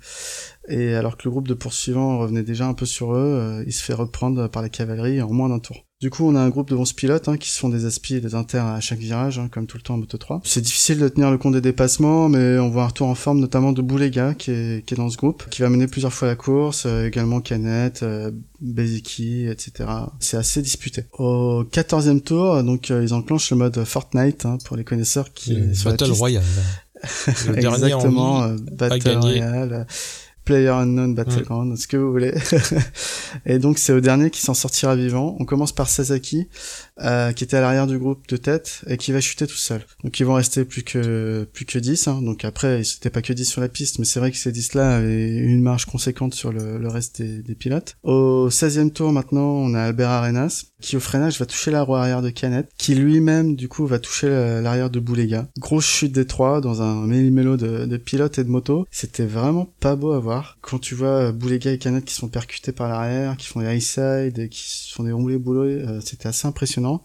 et alors que le groupe de poursuivants revenait déjà un peu sur eux, euh, il se fait reprendre par la cavalerie en moins d'un tour. Du coup, on a un groupe de 11 pilotes hein, qui se font des aspis et des inters à chaque virage, hein, comme tout le temps en Moto 3. C'est difficile de tenir le compte des dépassements, mais on voit un retour en forme notamment de Boulega qui est, qui est dans ce groupe, qui va mener plusieurs fois la course, euh, également Canet, euh, Beziki, etc. C'est assez disputé. Au 14e tour, donc ils enclenchent le mode Fortnite hein, pour les connaisseurs qui Battle Royale. Exactement, euh, Battle Royale. Player Unknown Battleground, ce que vous voulez. et donc c'est au dernier qui s'en sortira vivant. On commence par Sasaki, euh, qui était à l'arrière du groupe de tête et qui va chuter tout seul. Donc ils vont rester plus que plus que 10. Hein. Donc après, c'était pas que 10 sur la piste, mais c'est vrai que ces 10-là avaient une marge conséquente sur le, le reste des, des, pilotes. Au 16e tour maintenant, on a Albert Arenas, qui au freinage va toucher la roue arrière de Canet, qui lui-même du coup va toucher l'arrière de Boulega. Grosse chute des trois dans un méli-mélo de, pilotes et de motos. C'était vraiment pas beau à voir quand tu vois euh, Boulega et Canet qui sont percutés par l'arrière, qui font des high side, qui font des roulés boulot, euh, c'était assez impressionnant.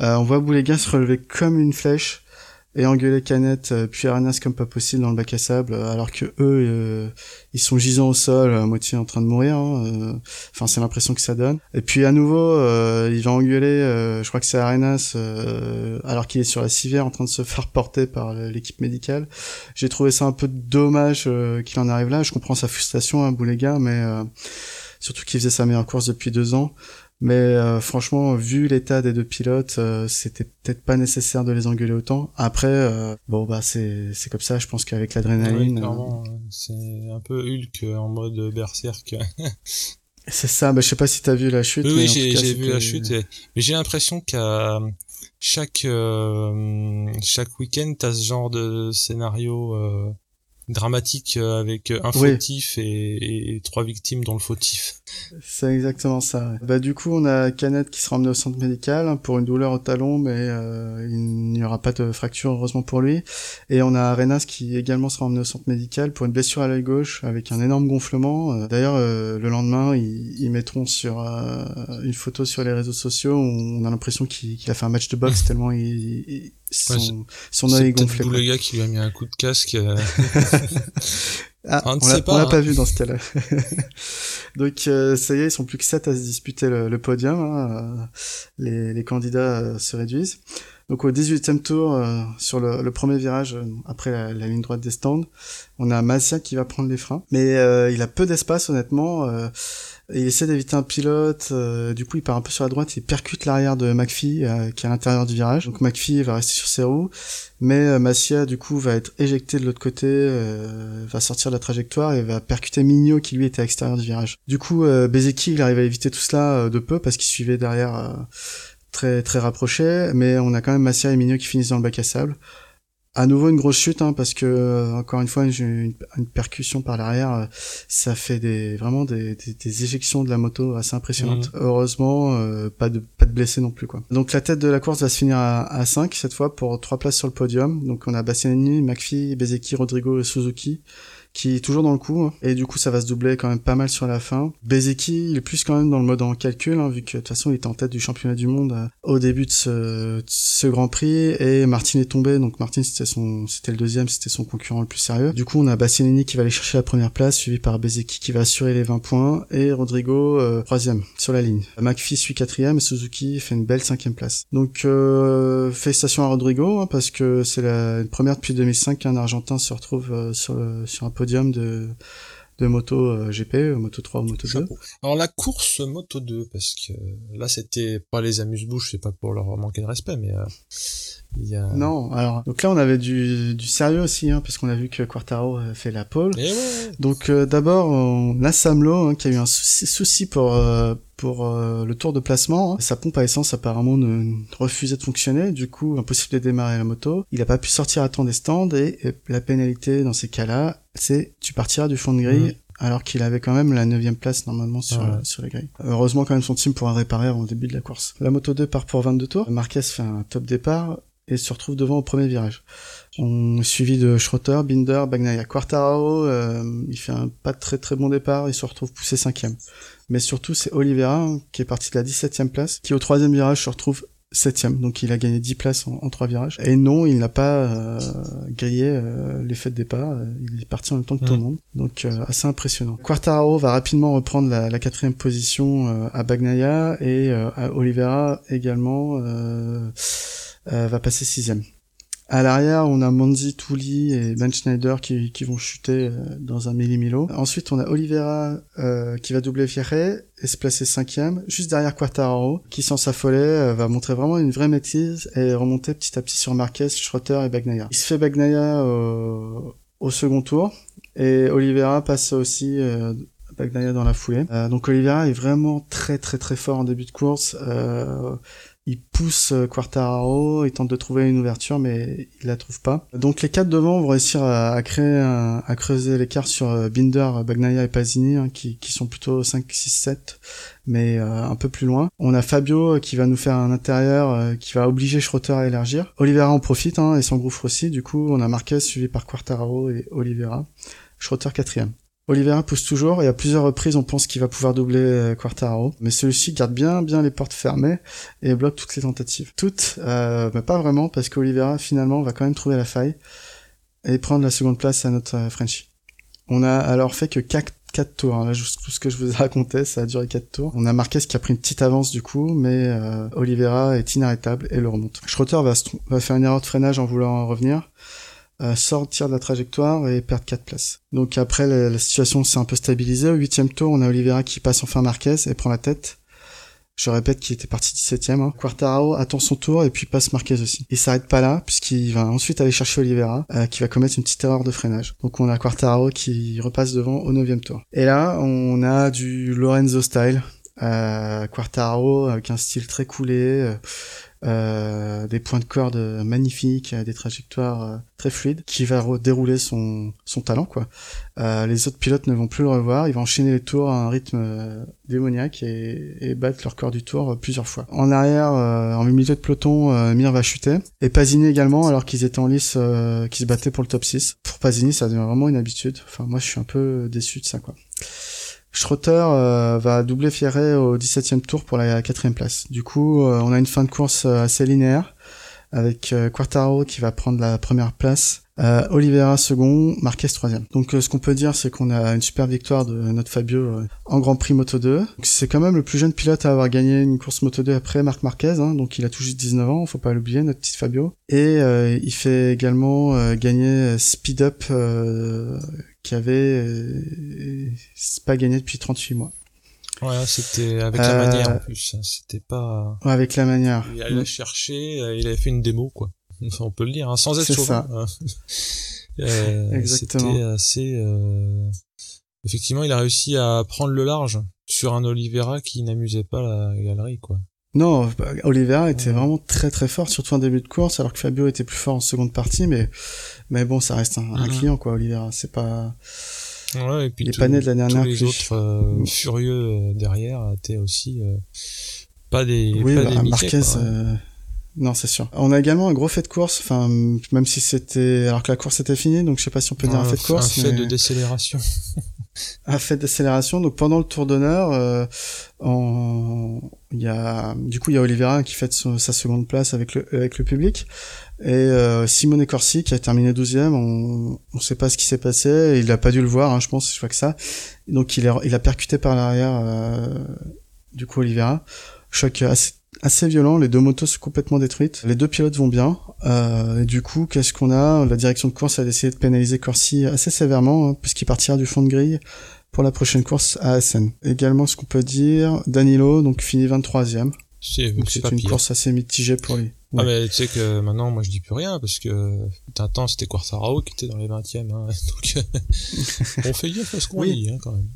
Euh, on voit Boulega se relever comme une flèche et engueuler Canette euh, puis Aranas comme pas possible dans le bac à sable euh, alors que eux euh, ils sont gisants au sol à moitié en train de mourir hein, enfin c'est l'impression que ça donne. Et puis à nouveau il va engueuler je crois que c'est Arenas alors qu'il est sur la civière en train de se faire porter par l'équipe médicale. J'ai trouvé ça un peu dommage qu'il en arrive là. Je comprends sa frustration à Boulega mais surtout qu'il faisait sa meilleure course depuis deux ans mais euh, franchement, vu l'état des deux pilotes, euh, c'était peut-être pas nécessaire de les engueuler autant. Après, euh, bon bah c'est c'est comme ça. Je pense qu'avec l'adrénaline, c'est un peu Hulk en mode berserk. c'est ça. Bah je sais pas si t'as vu la chute. Oui, j'ai vu la chute. Mais j'ai l'impression qu'à chaque chaque week-end, t'as ce genre de scénario dramatique euh, avec euh, un fautif et, trois victimes dans le fautif. C'est exactement ça. Bah du coup on a Canet qui sera emmené au centre médical hein, pour une douleur au talon mais euh, il n'y aura pas de fracture heureusement pour lui. Et on a Arenas qui également sera emmené au centre médical pour une blessure à l'œil gauche avec un énorme gonflement. D'ailleurs le lendemain ils, mettront sur une photo sur les réseaux sociaux où on a l'impression qu'il a fait un match de boxe tellement il son, son œil gonflé. C'est le gars qui lui a mis un coup de casque. Euh. ah, on, l'a pas, pas vu dans ce cas-là. Donc euh, ça y est, ils sont plus que 7 à se disputer le, podium. Hein. Euh, les, les, candidats se réduisent. Donc au 18e tour, sur le, le, premier virage, après la, ligne droite des stands, on a Massia qui va prendre les freins. Mais il a peu d'espace honnêtement Il essaie d'éviter un pilote, euh, du coup il part un peu sur la droite, il percute l'arrière de McPhee euh, qui est à l'intérieur du virage. Donc McPhee va rester sur ses roues, mais euh, Massia du coup va être éjecté de l'autre côté, va sortir de la trajectoire et va percuter Mignot qui lui était à l'extérieur du virage. Du coup Bezeki il arrive à éviter tout cela de peu parce qu'il suivait derrière très très rapproché, mais on a quand même Massia et Mignot qui finissent dans le bac à sable à nouveau une grosse chute hein, parce que euh, encore une fois une, une, percussion par l'arrière euh, ça fait des vraiment des, des, éjections de la moto assez impressionnantes. Mhm. heureusement euh, pas de pas de blessés non plus quoi. Donc la tête de la course va se finir à, à 5 cette fois pour trois places sur le podium. Donc on a Bastianini, McPhee, Bezeki, Rodrigo et Suzuki qui est toujours dans le coup, hein. et du coup ça va se doubler quand même pas mal sur la fin. Bezeki, il est plus quand même dans le mode en calcul, hein, vu que de toute façon il était en tête du championnat du monde euh, au début de ce, ce, Grand Prix, et Martin est tombé, donc Martin c'était son, c'était le deuxième, c'était son concurrent le plus sérieux. Du coup on a Bastianini qui va aller chercher la première place, suivi par Bezeki qui va assurer les 20 points, et Rodrigo euh, troisième sur la ligne. McPhee suit quatrième, et Suzuki fait une belle cinquième place. Donc euh, félicitations à Rodrigo, hein, parce que c'est la première depuis 2005 qu'un Argentin se retrouve euh, sur, sur un podium de, moto euh, GP, euh, moto 3 ou moto 2. Alors la course moto 2, parce que là c'était pas les amuse-bouches, c'est pas pour leur manquer de respect, mais euh, y a... Non, alors donc là on avait du, du sérieux aussi, hein, parce qu'on a vu que Quartaro fait la pole. Eh donc d'abord on a Samlo hein, qui a eu un souci, souci pour pour euh, le tour de placement. Hein. Sa pompe à essence apparemment ne, refusait de fonctionner, du coup impossible de démarrer la moto. Il n'a pas pu sortir à temps des stands et, la pénalité dans ces cas-là, c'est tu partiras du fond de grille. Mmh. Alors qu'il avait quand même la neuvième place normalement sur, sur les grilles. Heureusement quand même son team pourra réparer avant le début de la course. La moto 2 part pour 22 tours. Marquez fait un top départ et se retrouve devant au premier virage. On suivi de Schrotter, Binder, Bagnaia. Quartaro, euh, il fait un pas très très bon départ, il se retrouve poussé cinquième mais surtout c'est Oliveira qui est parti de la 17e place, qui au troisième virage se retrouve septième, donc il a gagné 10 places en, trois virages. Et non, il n'a pas euh, grillé euh, l'effet de départ, euh, il est parti en même temps que tout le monde, donc assez impressionnant. Quartararo va rapidement reprendre la, quatrième position à Bagnaia et Oliveira également va passer sixième. À l'arrière, on a Manzi, Touli et Ben Schneider qui, qui vont chuter euh, dans un millimilo. Ensuite, on a Oliveira euh, qui va doubler Fierre et se placer cinquième, juste derrière Quartararo, qui sans s'affoler euh, va montrer vraiment une vraie maîtrise et remonter petit à petit sur Marquez, Schrotter et Bagnaia. Il se fait Bagnaia au, au second tour et Oliveira passe aussi euh, dans la foulée. donc Oliveira est vraiment très très très fort en début de course. Euh, il pousse euh, Quartararo, il tente de trouver une ouverture, mais il la trouve pas. Donc les quatre devant vont réussir à, créer, à creuser l'écart sur euh, Binder, Bagnaia et Pasini, hein, qui, sont plutôt 5, 6, 7, mais euh, un peu plus loin. On a Fabio qui va nous faire un intérieur qui va obliger Schrotter à élargir. Oliveira en profite hein, et s'engouffre aussi. Du coup, on a Marquez suivi par Quartararo et Oliveira. Schrotter quatrième. Oliveira pousse toujours et à plusieurs reprises on pense qu'il va pouvoir doubler euh, Quartaro, mais celui-ci garde bien bien les portes fermées et bloque toutes les tentatives. Toutes, euh, mais pas vraiment parce qu'Oliveira finalement va quand même trouver la faille et prendre la seconde place à notre euh, Frenchie. On a alors fait que 4, tours, hein. là tout ce que je vous ai raconté ça a duré 4 tours. On a Marquez qui a pris une petite avance du coup, mais euh, Oliveira est inarrêtable et le remonte. Schrotter va, va faire une erreur de freinage en voulant revenir sortir de la trajectoire et perdre 4 places. Donc après, la, situation s'est un peu stabilisée. Au huitième tour, on a Oliveira qui passe enfin Marquez et prend la tête. Je répète qu'il était parti 17ème. Hein. Attend son tour et puis passe Marquez aussi. Il s'arrête pas là puisqu'il va ensuite aller chercher Oliveira euh, qui va commettre une petite erreur de freinage. Donc on a Quartararo qui repasse devant au neuvième tour. Et là on a du Lorenzo style. Euh, Quartararo avec un style très coulé. Euh, euh, des points de corde magnifiques, des trajectoires euh, très fluides, qui va dérouler son, talent quoi. Euh, les autres pilotes ne vont plus le revoir, il va enchaîner les tours à un rythme démoniaque et, et battre leur corps du tour plusieurs fois. En arrière, en milieu de peloton, Mir va chuter et Pasini également alors qu'ils étaient en lice, qui se battaient pour le top 6. Pour Pasini, ça devient vraiment une habitude. Enfin moi je suis un peu déçu de ça quoi. Schrotter euh, va doubler Fierret au 17e tour pour la quatrième place. Du coup, euh, on a une fin de course euh, assez linéaire avec Quartaro qui va prendre la première place, Oliveira second, Marquez troisième. Donc ce qu'on peut dire, c'est qu'on a une super victoire de notre Fabio en Grand Prix Moto 2. C'est quand même le plus jeune pilote à avoir gagné une course Moto 2 après Marc Marquez, hein, donc il a tout juste 19 ans, faut pas l'oublier, notre petit Fabio. Et il fait également gagner Speed Up qui avait euh, pas gagné depuis 38 mois. Ouais, c'était avec la manière en plus. Hein. C'était pas. Ouais, avec la manière. Il allait chercher, il avait fait une démo quoi. Enfin, on peut le dire, hein, sans être chauvin. euh, Exactement. C'était assez. Euh... Effectivement, il a réussi à prendre le large sur un Oliveira qui n'amusait pas la galerie quoi. Non, bah, Oliveira était vraiment très très fort, surtout en début de course, alors que Fabio était plus fort en seconde partie, mais mais bon, ça reste un, client quoi, Oliveira. C'est pas. Ouais, et puis les panneaux de la dernière. Tous les autres euh, furieux euh, derrière étaient aussi euh, pas des. Oui, pas bah, des Marquez. Non, c'est sûr. On a également un gros fait de course, enfin, même si c'était, alors que la course était finie, donc je sais pas si on peut dire un fait de course. Un fait de décélération. un fait de décélération. Donc pendant le tour d'honneur, euh, il y a, du coup, il y a Oliveira qui fait sa seconde place avec le, avec le public. Et euh, Simone Corsi qui a terminé 12e, on ne sait pas ce qui s'est passé, il a pas dû le voir, hein, je pense, je vois que ça. Donc il, il a percuté par l'arrière, euh, du coup Oliveira. Choc assez assez violent. Les deux motos sont complètement détruites. Les deux pilotes vont bien. Euh, et du coup, qu'est-ce qu'on a? La direction de course a décidé de pénaliser Corsi assez sévèrement, hein, puisqu'il partira du fond de grille pour la prochaine course à Assen. Également, ce qu'on peut dire, Danilo, donc finit 23e. C'est une course assez mitigée pour lui. Ah mais tu sais que maintenant moi je dis plus rien parce que un temps c'était Quartararo qui était dans les 20e hein, donc on fait gaffe à ce qu'on dit hein, quand même.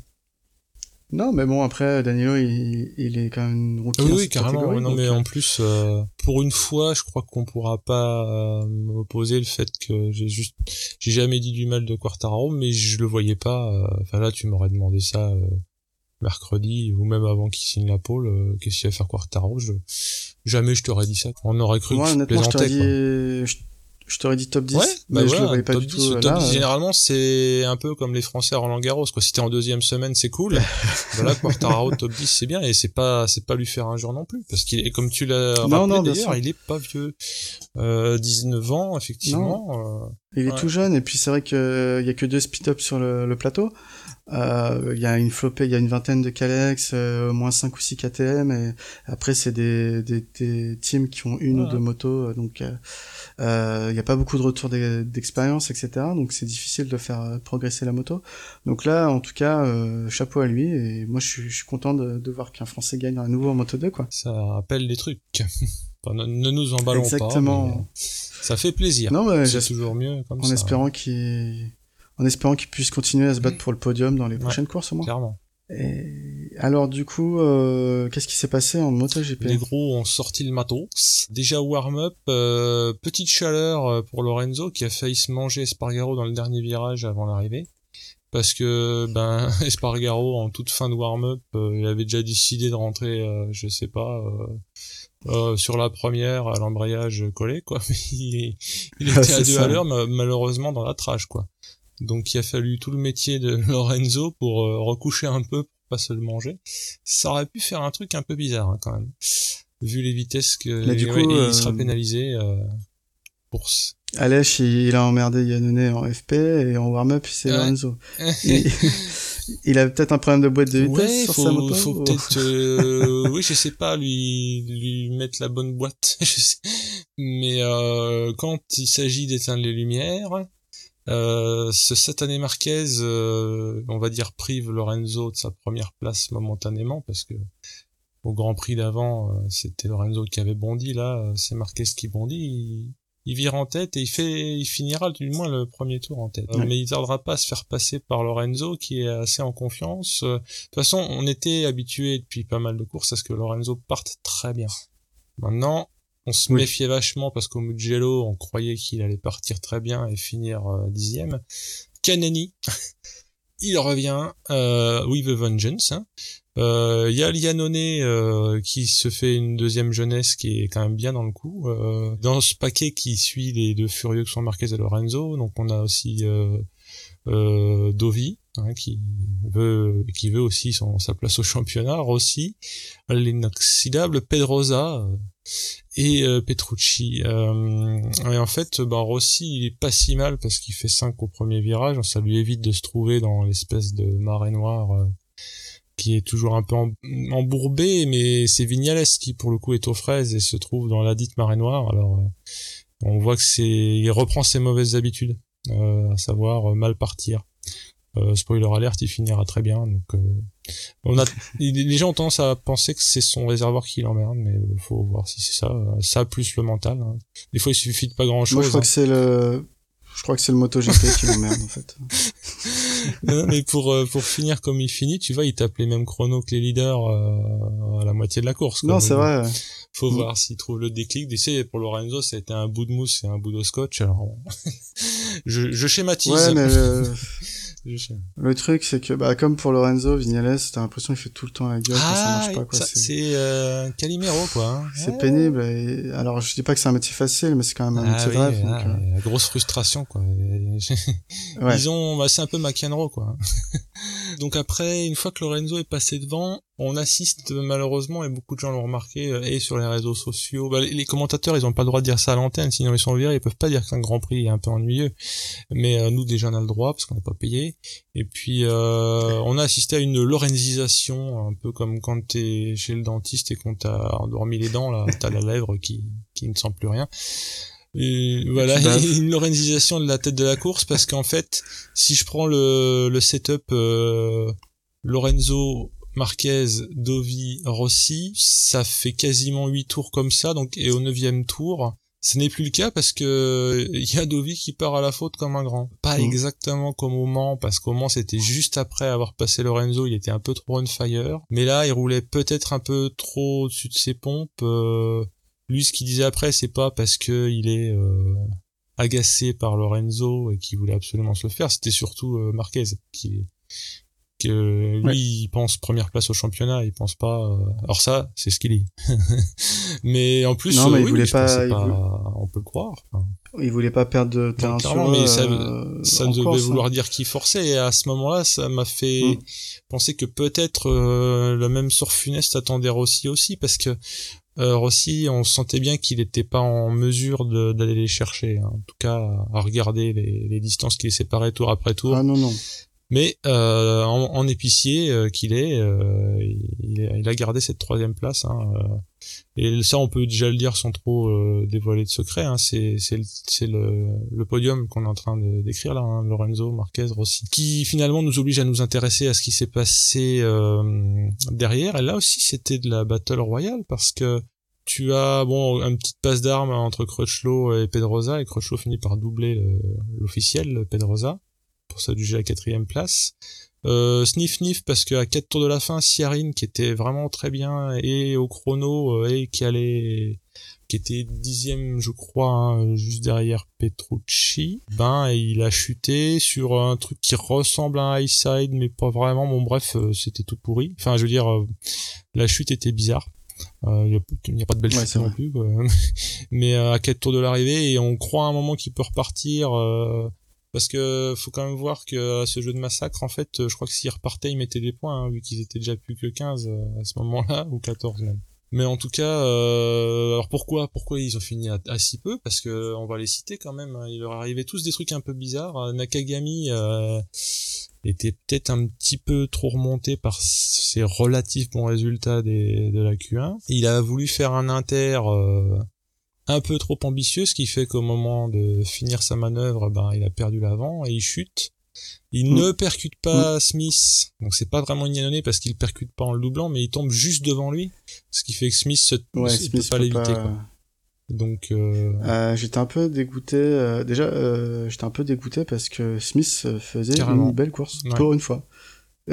Non, mais bon, après, Danilo, il, il est quand même rookie. Oui, oui carrément. non, mais en euh, plus, euh, pour une fois, je crois qu'on pourra pas euh, m'opposer le fait que j'ai juste, j'ai jamais dit du mal de Quartaro, mais je le voyais pas. Enfin là, tu m'aurais demandé ça mercredi ou même avant qu'il signe la pole. Qu'est-ce qu'il va faire Quartaro je... Jamais je t'aurais dit ça. On aurait cru que je plaisantais. Dit je t'aurais dit top 10 ouais, bah mais je le voyais pas du tout euh, top 10, généralement c'est un peu comme les français à Roland Garros quoi. Si t'es en deuxième semaine c'est cool. Voilà Quartararo top 10 c'est bien et c'est pas c'est pas lui faire un jour non plus parce qu'il est comme tu l'as rappelé d'ailleurs il est pas vieux. Euh, 19 ans effectivement euh, il est tout jeune et puis c'est vrai que il y a que deux speed up sur le, le plateau. euh, il y a une flopée, il y a une vingtaine de Calex, euh, au moins 5 ou 6 KTM, et après c'est des, des, des, teams qui ont une ou deux motos, donc euh, il n'y a pas beaucoup de retours d'expérience, etc. Donc c'est difficile de faire progresser la moto. Donc là, en tout cas, chapeau à lui, et moi je suis, je suis content de, de voir qu'un Français gagne à nouveau en Moto 2, quoi. Ça rappelle des trucs. ne, nous emballons Exactement. pas. ça fait plaisir. Non, mais c'est toujours mieux comme en ça. Espérant qu'il en espérant qu'il puisse continuer à se battre pour le podium dans les prochaines courses au moins. Clairement. Et alors du coup, euh, qu'est-ce qui s'est passé en MotoGP? Les gros ont sorti le matos. Déjà warm-up, euh, petite chaleur euh, pour Lorenzo qui a failli se manger Espargaro dans le dernier virage avant l'arrivée. Parce que ben Espargaro en toute fin de warm-up, il avait déjà décidé de rentrer, je sais pas, sur la première à l'embrayage collé quoi. il, il était à deux à l'heure malheureusement dans la trage quoi. Donc il a fallu tout le métier de Lorenzo pour euh, recoucher un peu pour pas se le manger. Ça aurait pu faire un truc un peu bizarre hein, quand même, vu les vitesses que Mais du coup, il sera euh, pénalisé euh, pour. Alèche, il, a emmerdé Yannone en FP et en warm-up c'est Lorenzo. il, a peut-être un problème de boîte de vitesse sur sa moto. Faut peut-être, oui, je sais pas, lui lui mettre la bonne boîte. je sais. Mais quand il s'agit d'éteindre les lumières euh, ce, cette année Marquez, euh, on va dire, prive Lorenzo de sa première place momentanément parce que au Grand Prix d'avant, euh, c'était Lorenzo qui avait bondi. Là, c'est Marquez qui bondit. Il, vire en tête et il fait, il finira du moins le premier tour en tête. Mais il tardera pas à se faire passer par Lorenzo qui est assez en confiance. De toute façon, on était habitué depuis pas mal de courses à ce que Lorenzo parte très bien. Maintenant, on se méfiait vachement parce qu'au Mugello, on croyait qu'il allait partir très bien et finir euh, dixième. Kanani, il revient, euh, with a vengeance. Hein. Euh, y a Lianone euh, qui se fait une deuxième jeunesse qui est quand même bien dans le coup. Euh, dans ce paquet qui suit les deux furieux que sont Marquez et Lorenzo, donc on a aussi euh, euh, Dovi hein, qui veut qui veut aussi son, sa place au championnat, Rossi, l'inoxydable Pedrosa et euh, Petrucci. Euh, et en fait, ben, Rossi, il est pas si mal parce qu'il fait 5 au premier virage. Ça lui évite de se trouver dans l'espèce de marée noire euh, qui est toujours un peu embourbé, mais c'est Vignales qui, pour le coup, est aux fraises et se trouve dans la dite marée noire. Alors, on voit que c'est, il reprend ses mauvaises habitudes, à savoir mal partir. spoiler alert, il finira très bien, On a, les gens ont tendance à penser que c'est son réservoir qui l'emmerde, mais il faut voir si c'est ça. Ça plus le mental. Hein. Des fois, il suffit de pas grand chose. Moi, je crois hein. que c'est le, je crois que c'est le MotoGP qui m'emmerde en fait. mais pour pour finir comme il finit, tu vois, il tape les mêmes chronos que les leaders à la moitié de la course. Non, c'est vrai faut mm. voir s'il trouve le déclic. D'essayer pour Lorenzo, ça a été un bout de mousse et un bout de scotch. Alors, je, je schématise. Ouais, mais le... le truc, c'est que, bah, comme pour Lorenzo, Vignales, t'as l'impression qu'il fait tout le temps la gueule ah, ça marche pas, quoi. C'est euh, Calimero, quoi. Hein. C'est pénible. Et... Alors, je dis pas que c'est un métier facile, mais c'est quand même un ah métier de rêve. Ah, euh. Grosse frustration, quoi. ouais. Ils bah, c'est un peu McEnroe, quoi. donc après, une fois que Lorenzo est passé devant, on assiste malheureusement et beaucoup de gens l'ont remarqué euh, et sur les réseaux sociaux. Bah, les commentateurs ils ont pas le droit de dire ça à l'antenne sinon ils sont virés. Ils peuvent pas dire qu'un Grand Prix est un peu ennuyeux. Mais euh, nous déjà on a le droit parce qu'on n'a pas payé. Et puis euh, on a assisté à une lorenzisation un peu comme quand t'es chez le dentiste et qu'on t'a endormi les dents là. T'as la lèvre qui qui ne sent plus rien. Et voilà, une lorenzisation de la tête de la course parce qu'en fait, si je prends le, le setup euh, Lorenzo Marquez, Dovi, Rossi, ça fait quasiment 8 tours comme ça, donc et au neuvième tour, ce n'est plus le cas parce que il y a Dovi qui part à la faute comme un grand. Pas mmh. exactement comme au Mans, parce qu'au Mans c'était juste après avoir passé Lorenzo, il était un peu trop on fire. Mais là, il roulait peut-être un peu trop au-dessus de ses pompes. Euh, lui, ce qu'il disait après, c'est pas parce que il est euh, agacé par Lorenzo et qu'il voulait absolument se le faire. C'était surtout euh, Marquez qui que lui il pense première place au championnat il pense pas euh... alors ça c'est ce qu'il dit mais en plus non, mais euh, il oui, voulait pas, pas, on peut le croire il voulait pas perdre de terrain sur mais ça, euh, ça devait hein. vouloir dire qu'il forçait et à ce moment-là ça m'a fait mm. penser que peut-être euh, le même sort funeste attendait Rossi aussi parce que Rossi, on sentait bien qu'il n'était pas en mesure d'aller les chercher. Hein. En tout cas, à regarder les, les distances qui les séparaient tour après tour. Ah non, non. Mais euh, en, épicier euh, qu'il est, euh, il, a gardé cette troisième place. Hein, et ça, on peut déjà le dire sans trop dévoiler de secret. Hein, c'est le, le, podium qu'on est en train décrire là, hein, Lorenzo, Marquez, Rossi, qui finalement nous oblige à nous intéresser à ce qui s'est passé derrière. Et là aussi, c'était de la battle royale parce que tu as bon une petite passe d'armes entre Crutchlow et Pedrosa et Crutchlow finit par doubler l'officiel Pedrosa pour ça du la quatrième place. Euh, sniff Sniff parce qu'à quatre tours de la fin, Siarine qui était vraiment très bien et au chrono euh, et qui allait qui était dixième je crois hein, juste derrière Petrucci ben il a chuté sur un truc qui ressemble à un high side mais pas vraiment. Bon bref euh, c'était tout pourri. Enfin je veux dire la chute était bizarre. Il n'y a, pas de belle chute non plus mais à quatre tours de l'arrivée et on croit à un moment qu'il peut repartir parce que faut quand même voir que ce jeu de massacre, en fait, je crois que s'ils repartaient, ils mettaient des points, hein, vu qu'ils étaient déjà plus que 15 euh, à ce moment-là, ou 14 même. Mais en tout cas, euh, alors pourquoi pourquoi ils ont fini à, si peu? Parce que on va les citer quand même. Hein. Il leur arrivait tous des trucs un peu bizarres. Nakagami euh, était peut-être un petit peu trop remonté par ses relatifs bons résultats de la Q1. Il a voulu faire un inter euh, un peu trop ambitieux, ce qui fait qu'au moment de finir sa manœuvre, ben, il a perdu l'avant et il chute. Il mm. ne percute pas mm. Smith, donc c'est pas vraiment une parce qu'il percute pas en le doublant, mais il tombe juste devant lui, ce qui fait que Smith se ouais, Smith peut pas l'éviter. Donc euh... Euh, j'étais un peu dégoûté. Euh, déjà, j'étais un peu dégoûté parce que Smith faisait une belle course pour une fois.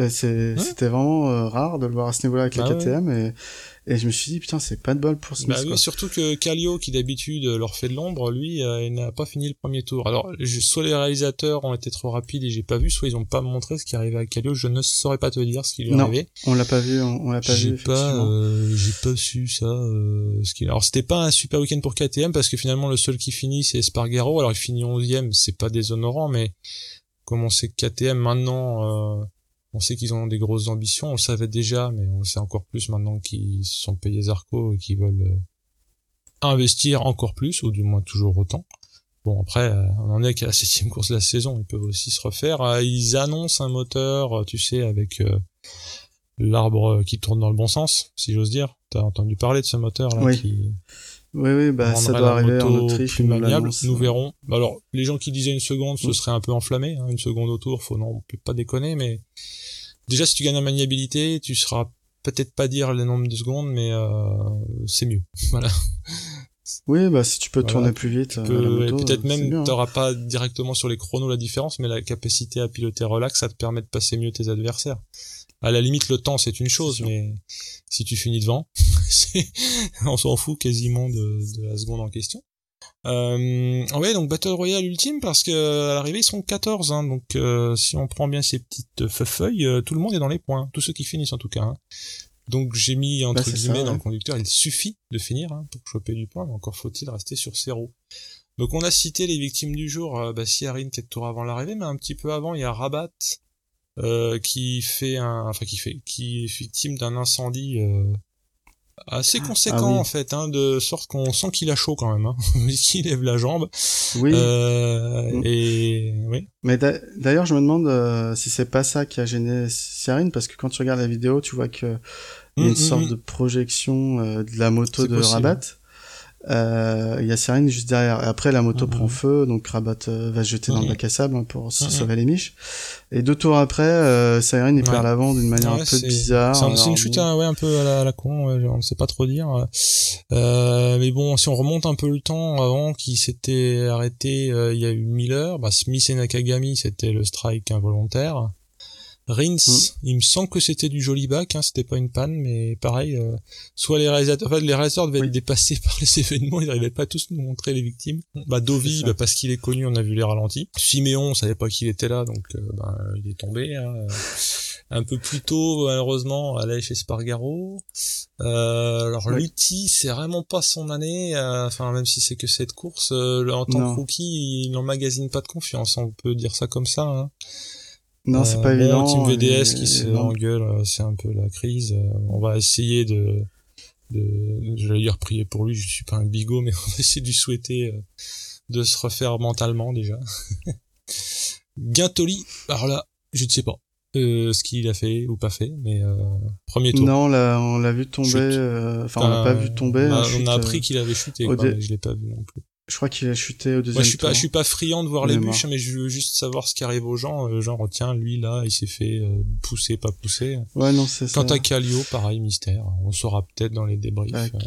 C'était vraiment rare de le voir à ce niveau-là avec la bah KTM et et je me suis dit, putain, c'est pas de bol pour Smith. Bah oui, surtout que Calio, qui d'habitude leur fait de l'ombre, lui, euh, il n'a pas fini le premier tour. Alors, soit les réalisateurs ont été trop rapides et j'ai pas vu, soit ils ont pas montré ce qui arrivait à Calio. Je ne saurais pas te dire ce qui lui non, arrivait. On l'a pas vu, on, l'a pas vu. Pas, euh, j'ai pas su ça. Euh, ce qui... Alors, c'était pas un super week-end pour KTM parce que finalement, le seul qui finit, c'est Spargaro. Alors, il finit 11 c'est pas déshonorant, mais comme on sait que KTM maintenant, euh, on sait qu'ils ont des grosses ambitions, on le savait déjà, mais on le sait encore plus maintenant qu'ils se sont payés Zarco et qu'ils veulent euh, investir encore plus, ou du moins toujours autant. Bon après, euh, on en est qu'à la septième course de la saison, ils peuvent aussi se refaire. Euh, ils annoncent un moteur, tu sais, avec l'arbre qui tourne dans le bon sens, si j'ose dire. T'as entendu parler de ce moteur là oui. qui oui, oui, bah ça doit arriver en Autriche. Plus maniable, nous verrons. Alors, les gens qui disaient une seconde, ce serait un peu enflammé. Hein, une seconde au tour, faut non, on peut pas déconner, mais déjà si tu gagnes en maniabilité, tu seras peut-être pas dire le nombre de secondes, mais euh, c'est mieux. Voilà. Oui, bah si tu peux tourner plus vite. Euh, peut-être même tu t'auras pas directement sur les chronos la différence, mais la capacité à piloter relax, ça te permet de passer mieux tes adversaires. À la limite, le temps c'est une chose, mais si tu finis devant, on s'en fout quasiment de, de la seconde en question. Euh, ouais, donc Battle Royale ultime parce que à l'arrivée ils seront 14, hein, donc euh, si on prend bien ces petites feuilles, euh, tout le monde est dans les points, tous ceux qui finissent en tout cas. Hein. Donc j'ai mis entre bah, guillemets dans le conducteur, il suffit de finir hein, pour choper du point, mais encore faut-il rester sur ses roues. Donc on a cité les victimes du jour, euh, bah, Siarin quelques tours avant l'arrivée, mais un petit peu avant il y a Rabat euh, qui fait un, enfin qui fait, qui est victime d'un incendie assez ah conséquent en fait, hein, de sorte qu'on sent qu'il a chaud quand même, hein, qu'il lève la jambe. Oui. Euh, mm. Et oui. Mais d'ailleurs, je me demande euh, si c'est pas ça qui a gêné Siarine, parce que quand tu regardes la vidéo, tu vois que y a une mm, mm, sorte de projection euh, de la moto de Rabat. Euh, il y a Sirène juste derrière. Et après, la moto prend feu, donc Rabat euh, va se jeter dans le bac à sable hein, pour se sauver les miches. Et deux tours après, euh, Sirène il perd l'avant d'une manière un peu bizarre. C'est une chute ouais, un peu à la, con, on ne sait pas trop dire. Euh, mais bon, si on remonte un peu le temps avant qui s'était arrêté, il y a eu Miller, bah, Smith et Nakagami, c'était le strike involontaire. Rins, mm. il me semble que c'était du joli bac, hein, c'était pas une panne, mais pareil, euh, soit les réalisateurs, enfin, les réalisateurs devaient être dépassés par les événements, ils n'arrivaient pas tous nous montrer les victimes. Bah Dovi, bah, parce qu'il est connu, on a vu les ralentis. Siméon, on savait pas qu'il était là, donc euh, bah, il est tombé. Hein. Un peu plus tôt, malheureusement, allait chez Spargaro. Euh, alors Lutti, c'est vraiment pas son année, euh, enfin même si c'est que cette course, en tant que rookie, il n'emmagasine pas de confiance, on peut dire ça comme ça. Hein. Non, c'est pas euh, évident. Team VDS qui se engueule, euh, c'est un peu la crise. Euh, on va essayer de, de j'allais dire prier pour lui, je suis pas un bigot, mais on va essayer de lui souhaiter de se refaire mentalement déjà. Gintoli, alors là, je ne sais pas euh, ce qu'il a fait ou pas fait, mais euh, premier tour. Non, là, on l'a vu tomber, enfin on l'a pas vu tomber. Bah, on a appris qu'il avait chuté, quoi, mais je l'ai pas vu non plus. Je crois qu'il a chuté au deuxième Moi, je suis pas, je suis pas friand de voir les bûches, mais je veux juste savoir ce qui arrive aux gens. Euh, genre, tiens, lui, là, il s'est fait euh, pousser, pas pousser. Ouais, non, c'est ça. Quant à Calio, pareil, mystère. On saura peut-être dans les débriefs. Euh.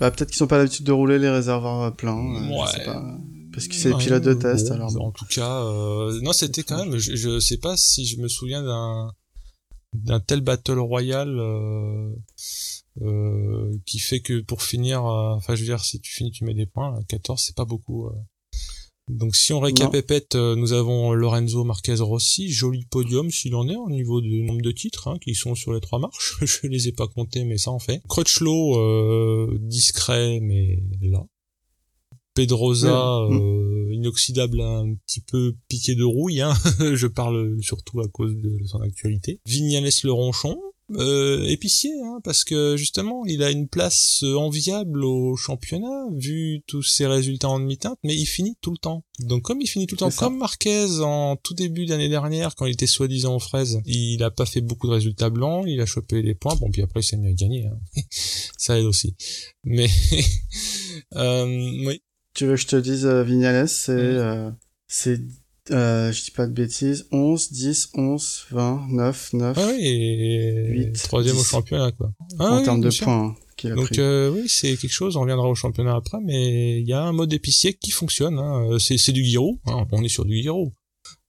Bah, peut-être qu'ils sont pas l'habitude de rouler les réservoirs pleins. ouais. Pas... Parce que c'est les pilotes de test, alors. En tout cas, non, c'était quand même, je, je sais pas si je me souviens d'un, d'un tel battle royal, euh, qui fait que pour finir, euh, enfin je veux dire, si tu finis, tu mets des points. 14, c'est pas beaucoup. Euh. Donc si on récapépète, nous avons Lorenzo Marquez Rossi, joli podium s'il en est au niveau du nombre de titres hein, qui sont sur les trois marches. je les ai pas comptés, mais ça en fait. Crutchlow, euh, discret mais là. Pedrosa, mm. inoxydable, un petit peu piqué de rouille. Hein. je parle surtout à cause de son actualité. Vignales le ronchon, euh, épicier, hein, parce que justement, il a une place enviable au championnat, vu tous ses résultats en demi-teinte, mais il finit tout le temps. Donc comme il finit tout le temps, comme Marquez en tout début d'année dernière, quand il était soi-disant aux fraises, il a pas fait beaucoup de résultats blancs, il a chopé les points, bon puis après il s'est mis à gagner, hein. ça aide aussi. Mais euh, oui. Tu veux que je te dise, euh, Vignales, c'est euh, c'est euh, je dis pas de bêtises, 11, 10, 11, 20, 9, 9. Ah oui, et 8, troisième au championnat, quoi. Ah, en termes de points. Donc euh, oui, c'est quelque chose, on reviendra au championnat après, mais il y a un mode épicier qui fonctionne. Hein. C'est du Giro, hein. on est sur du Giro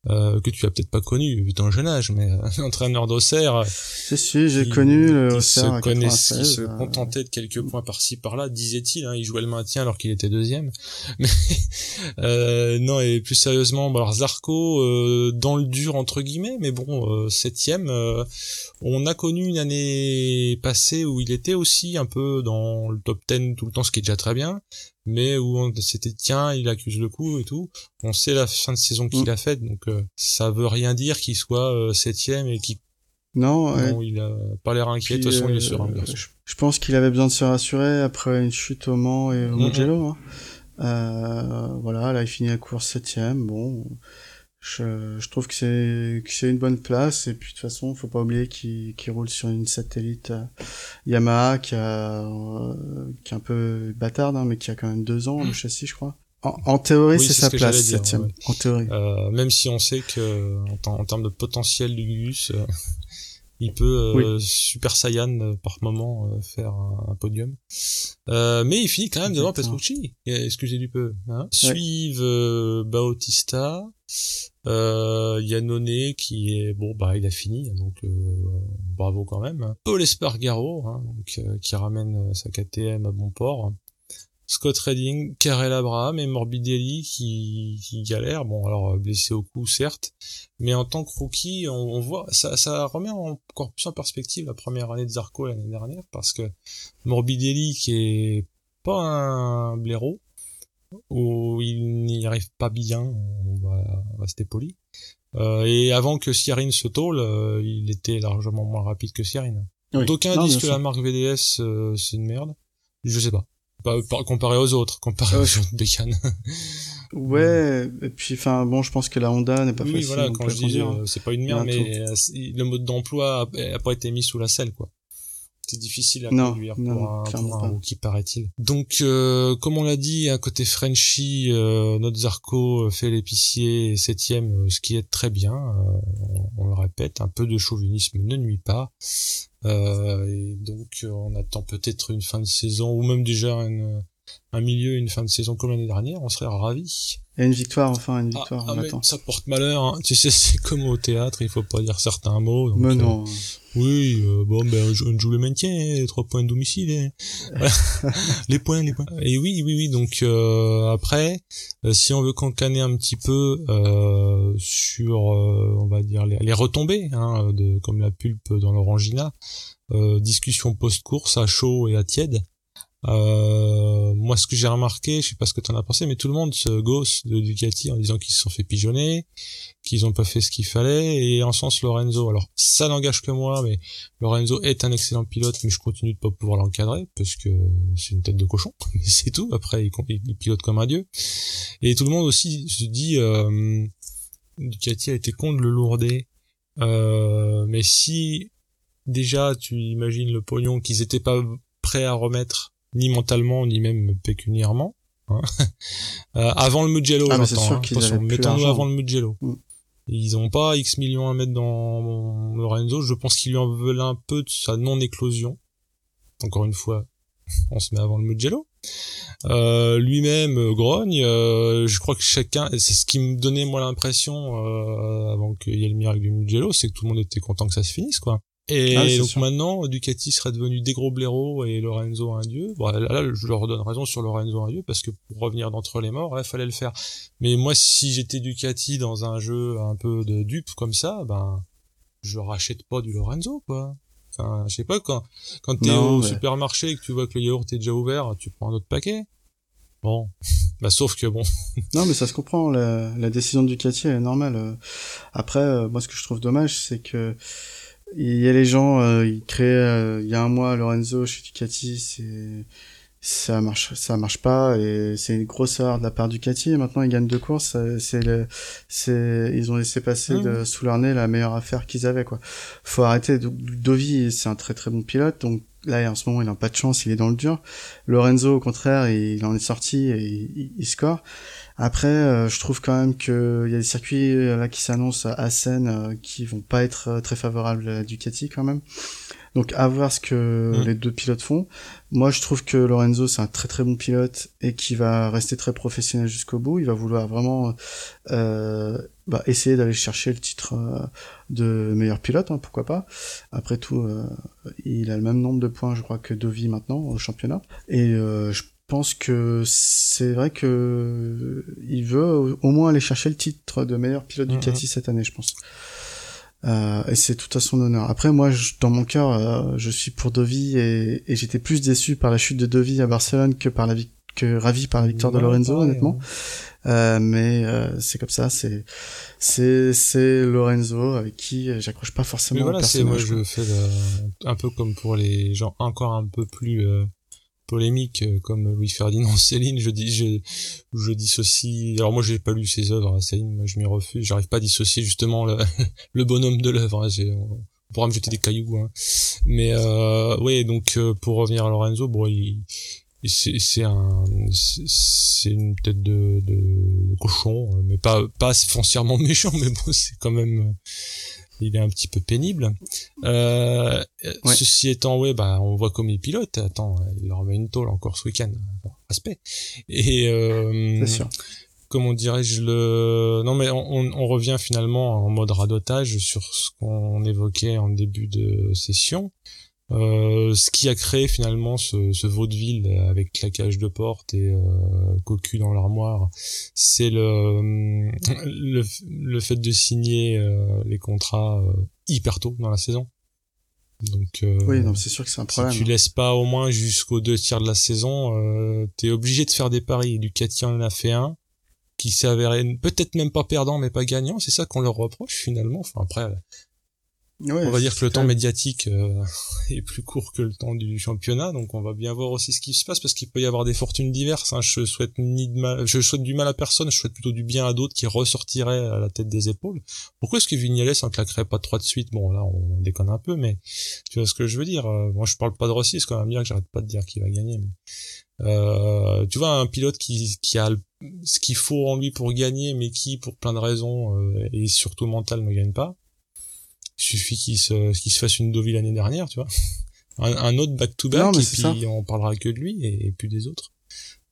euh, que tu as peut-être pas connu vu ton jeune âge, mais euh, entraîneur d'Auxerre. Si si, j'ai connu le Auxerre se qui se euh. contentait de quelques points par-ci par-là, disait-il. Hein, il jouait le maintien alors qu'il était deuxième. Mais euh, non et plus sérieusement, bah, alors Zarco euh, dans le dur entre guillemets, mais bon septième. on a connu une année passée où il était aussi un peu dans le top 10 tout le temps, ce qui est déjà très bien mais où on c'était tiens il accuse le coup et tout on sait la fin de saison qu'il mm. a faite donc euh, ça veut rien dire qu'il soit euh, septième et qu'il non, il a pas l'air inquiet de toute façon il est serein euh, je, pense qu'il avait besoin de se rassurer après une chute au Mans et au. Mugello hein. euh, voilà là il finit la course septième bon je, je trouve que c'est que c'est une bonne place. Et puis de toute façon faut pas oublier qu'il roule sur une satellite euh, Yamaha qui a euh, qui est un peu bâtarde hein, mais qui a quand même deux ans le châssis je crois. En, en théorie c'est sa place septième en théorie. Euh, même si on sait que en, en termes de potentiel du Gus il peut euh, super saiyan euh, par moment euh, faire un, podium. Mais il finit quand même devant Petrucci. Excusez du peu hein. suivent Bautista euh, Yannone qui est bon bah il a fini donc bravo quand même Paul Espargaro hein, donc qui ramène sa KTM à bon port Scott Redding, Karel Abraham et Morbidelli qui, qui galèrent. Bon, alors euh, blessé au cou, certes, mais en tant que rookie, on, voit ça, ça remet encore plus en perspective la première année de Zarco l'année dernière parce que Morbidelli qui est pas un blaireau où il n'y arrive pas bien, on va rester poli. Euh, et avant que Sierrin se tôle, euh, il était largement moins rapide que Sierrin. D'aucuns disent que la marque VDS euh, c'est une merde. Je sais pas comparé aux autres, comparé aux autres bécanes. ouais, et puis enfin bon, je pense que la Honda n'est pas oui, facile. voilà, quand je dis euh, c'est pas une merde, mais euh, le mode d'emploi a, pas été mis sous la selle, quoi. C'est difficile à conduire pour, un, pour qui paraît-il. Donc, euh, comme on l'a dit, à côté Frenchy, notre Zarco fait l'épicier septième, ce qui est très bien. on, le répète, un peu de chauvinisme ne nuit pas. Euh, et donc euh, on attend peut-être une fin de saison ou même déjà un milieu, une fin de saison comme l'année dernière, on serait ravis. Et une victoire, enfin, une victoire, ah, on Ça porte malheur, hein. tu sais, c'est comme au théâtre, il faut pas dire certains mots. mais non. Euh, oui, bon, ben, on joue le maintien, trois points de domicile. Hein. les points, les points. Et oui, oui, oui, donc après, si on veut cancaner un petit peu sur, on va dire, les, retombées, hein, de, comme la pulpe dans l'orangina, discussion post-course à chaud et à tiède. Euh, moi, ce que j'ai remarqué, je sais pas ce que tu en as pensé, mais tout le monde se gosse de Ducati en disant qu'ils se sont fait pigeonner, qu'ils ont pas fait ce qu'il fallait, et en sens Lorenzo. Alors, ça n'engage que moi, mais Lorenzo est un excellent pilote, mais je continue de pas pouvoir l'encadrer parce que c'est une tête de cochon. c'est tout. Après, il, pilote comme un dieu. Et tout le monde aussi se dit, euh, Ducati a été con de le lourder. Euh, mais si déjà tu imagines le pognon qu'ils étaient pas prêts à remettre ni mentalement, ni même pécuniairement. Hein. euh, avant le Mugello, ah, j'entends. Hein. mettons-nous avant le Mugello. Mm. Ils ont pas X millions à mettre dans Lorenzo. Je pense qu'ils lui en veulent un peu de sa non-éclosion. Encore une fois, on se met avant le Mugello. Euh, lui-même grogne. Euh, je crois que chacun, c'est ce qui me donnait moi l'impression euh, avant qu'il y ait le miracle du Mugello, c'est que tout le monde était content que ça se finisse, quoi. Et ah, donc maintenant, Ducati serait devenu des gros blaireaux et Lorenzo un dieu. Bon, là, je leur donne raison sur Lorenzo un dieu parce que pour revenir d'entre les morts, il fallait le faire. Mais moi, si j'étais Ducati dans un jeu un peu de dupe comme ça, ben, je rachète pas du Lorenzo, quoi. Enfin, je sais pas, quand, quand t'es au supermarché et que tu vois que le yaourt est déjà ouvert, tu prends un autre paquet. Bon, bah sauf que bon. non, mais ça se comprend. La, la décision de Ducati est normale. Après, euh, moi, ce que je trouve dommage, c'est que il y a les gens, euh, ils créent euh, il y a un mois Lorenzo chez Ducati, c'est ça marche ça marche pas et c'est une grosse erreur de la part de Ducati. Et maintenant ils gagnent deux courses. C'est le c'est ils ont laissé passer mmh. de, sous leur nez la meilleure affaire qu'ils avaient quoi. Faut arrêter. Dovi c'est un très très bon pilote. Donc là en ce moment il n'a pas de chance. Il est dans le dur. Lorenzo au contraire il en est sorti et il, il score après, euh, je trouve quand même qu'il y a des circuits euh, là qui s'annoncent à Seine euh, qui vont pas être très favorables à Ducati quand même. Donc à voir ce que mm. les deux pilotes font. Moi, je trouve que Lorenzo c'est un très très bon pilote et qui va rester très professionnel jusqu'au bout. Il va vouloir vraiment euh, bah, essayer d'aller chercher le titre de meilleur pilote, hein, pourquoi pas. Après tout, il a le même nombre de points, je crois, que Dovi maintenant au championnat. Et je pense que c'est vrai que il veut au moins aller chercher le titre de meilleur pilote du Ducati mhm. cette année, je pense. Euh, et c'est tout à son honneur. Après, moi, dans mon cœur, euh, je suis pour Dovi et, et j'étais plus déçu par la chute de Dovi à Barcelone que par la que ravi par la victoire de Lorenzo, honnêtement. Euh, mais euh, c'est comme ça, c'est c'est c'est Lorenzo avec qui j'accroche pas forcément. Mais voilà, c'est moi je fais un peu comme pour les gens encore un peu plus euh, polémique euh, comme Louis Ferdinand Céline je dis je je dissocie alors moi j'ai pas lu ses œuvres à Céline moi je m'y refuse j'arrive pas à dissocier justement le, bonhomme de l'œuvre hein, on pourra me jeter des cailloux hein. mais euh, ouais donc euh, pour revenir à Lorenzo bon il c'est c'est un c'est une tête de, de, cochon mais pas pas foncièrement méchant mais bon c'est quand même il est un petit peu pénible. Euh, Ceci étant, ouais, bah, on voit comme il pilote. Attends, il leur met une tôle encore ce week-end. Respect. Et euh, sûr. comment dirais-je le Non, mais on, on, revient finalement en mode radotage sur ce qu'on évoquait en début de session. Euh, ce qui a créé finalement ce, ce vaudeville avec claquage de porte et euh, cocu dans l'armoire, c'est le, le, le fait de signer euh, les contrats euh, hyper tôt dans la saison. Donc euh, oui, donc c'est sûr que c'est un problème. Si tu laisses pas au moins jusqu'aux deux tiers de la saison, euh, t'es obligé de faire des paris. Ducati en a fait un qui avéré peut-être même pas perdant mais pas gagnant. C'est ça qu'on leur reproche finalement. Enfin après, on va dire que le temps médiatique euh, est plus court que le temps du championnat, donc on va bien voir aussi ce qui se passe parce qu'il peut y avoir des fortunes diverses. Hein. Je souhaite ni de mal, je souhaite du mal à personne, je souhaite plutôt du bien à d'autres qui ressortiraient à la tête des épaules. Pourquoi est-ce que Vignales en claquerait pas trois de suite? Bon là on déconne un peu, mais tu vois ce que je veux dire. Euh, moi je parle pas de Rossi, c'est quand même bien que j'arrête pas de dire qu'il va gagner. Mais... Euh, tu vois un pilote qui, qui a ce qu'il faut en lui pour gagner, mais qui pour plein de raisons euh, et surtout mental ne gagne pas suffit qu'il se, qu'il se fasse une Deauville l'année dernière, tu vois. Un, autre back-to-back, et puis on parlera que de lui et, plus des autres.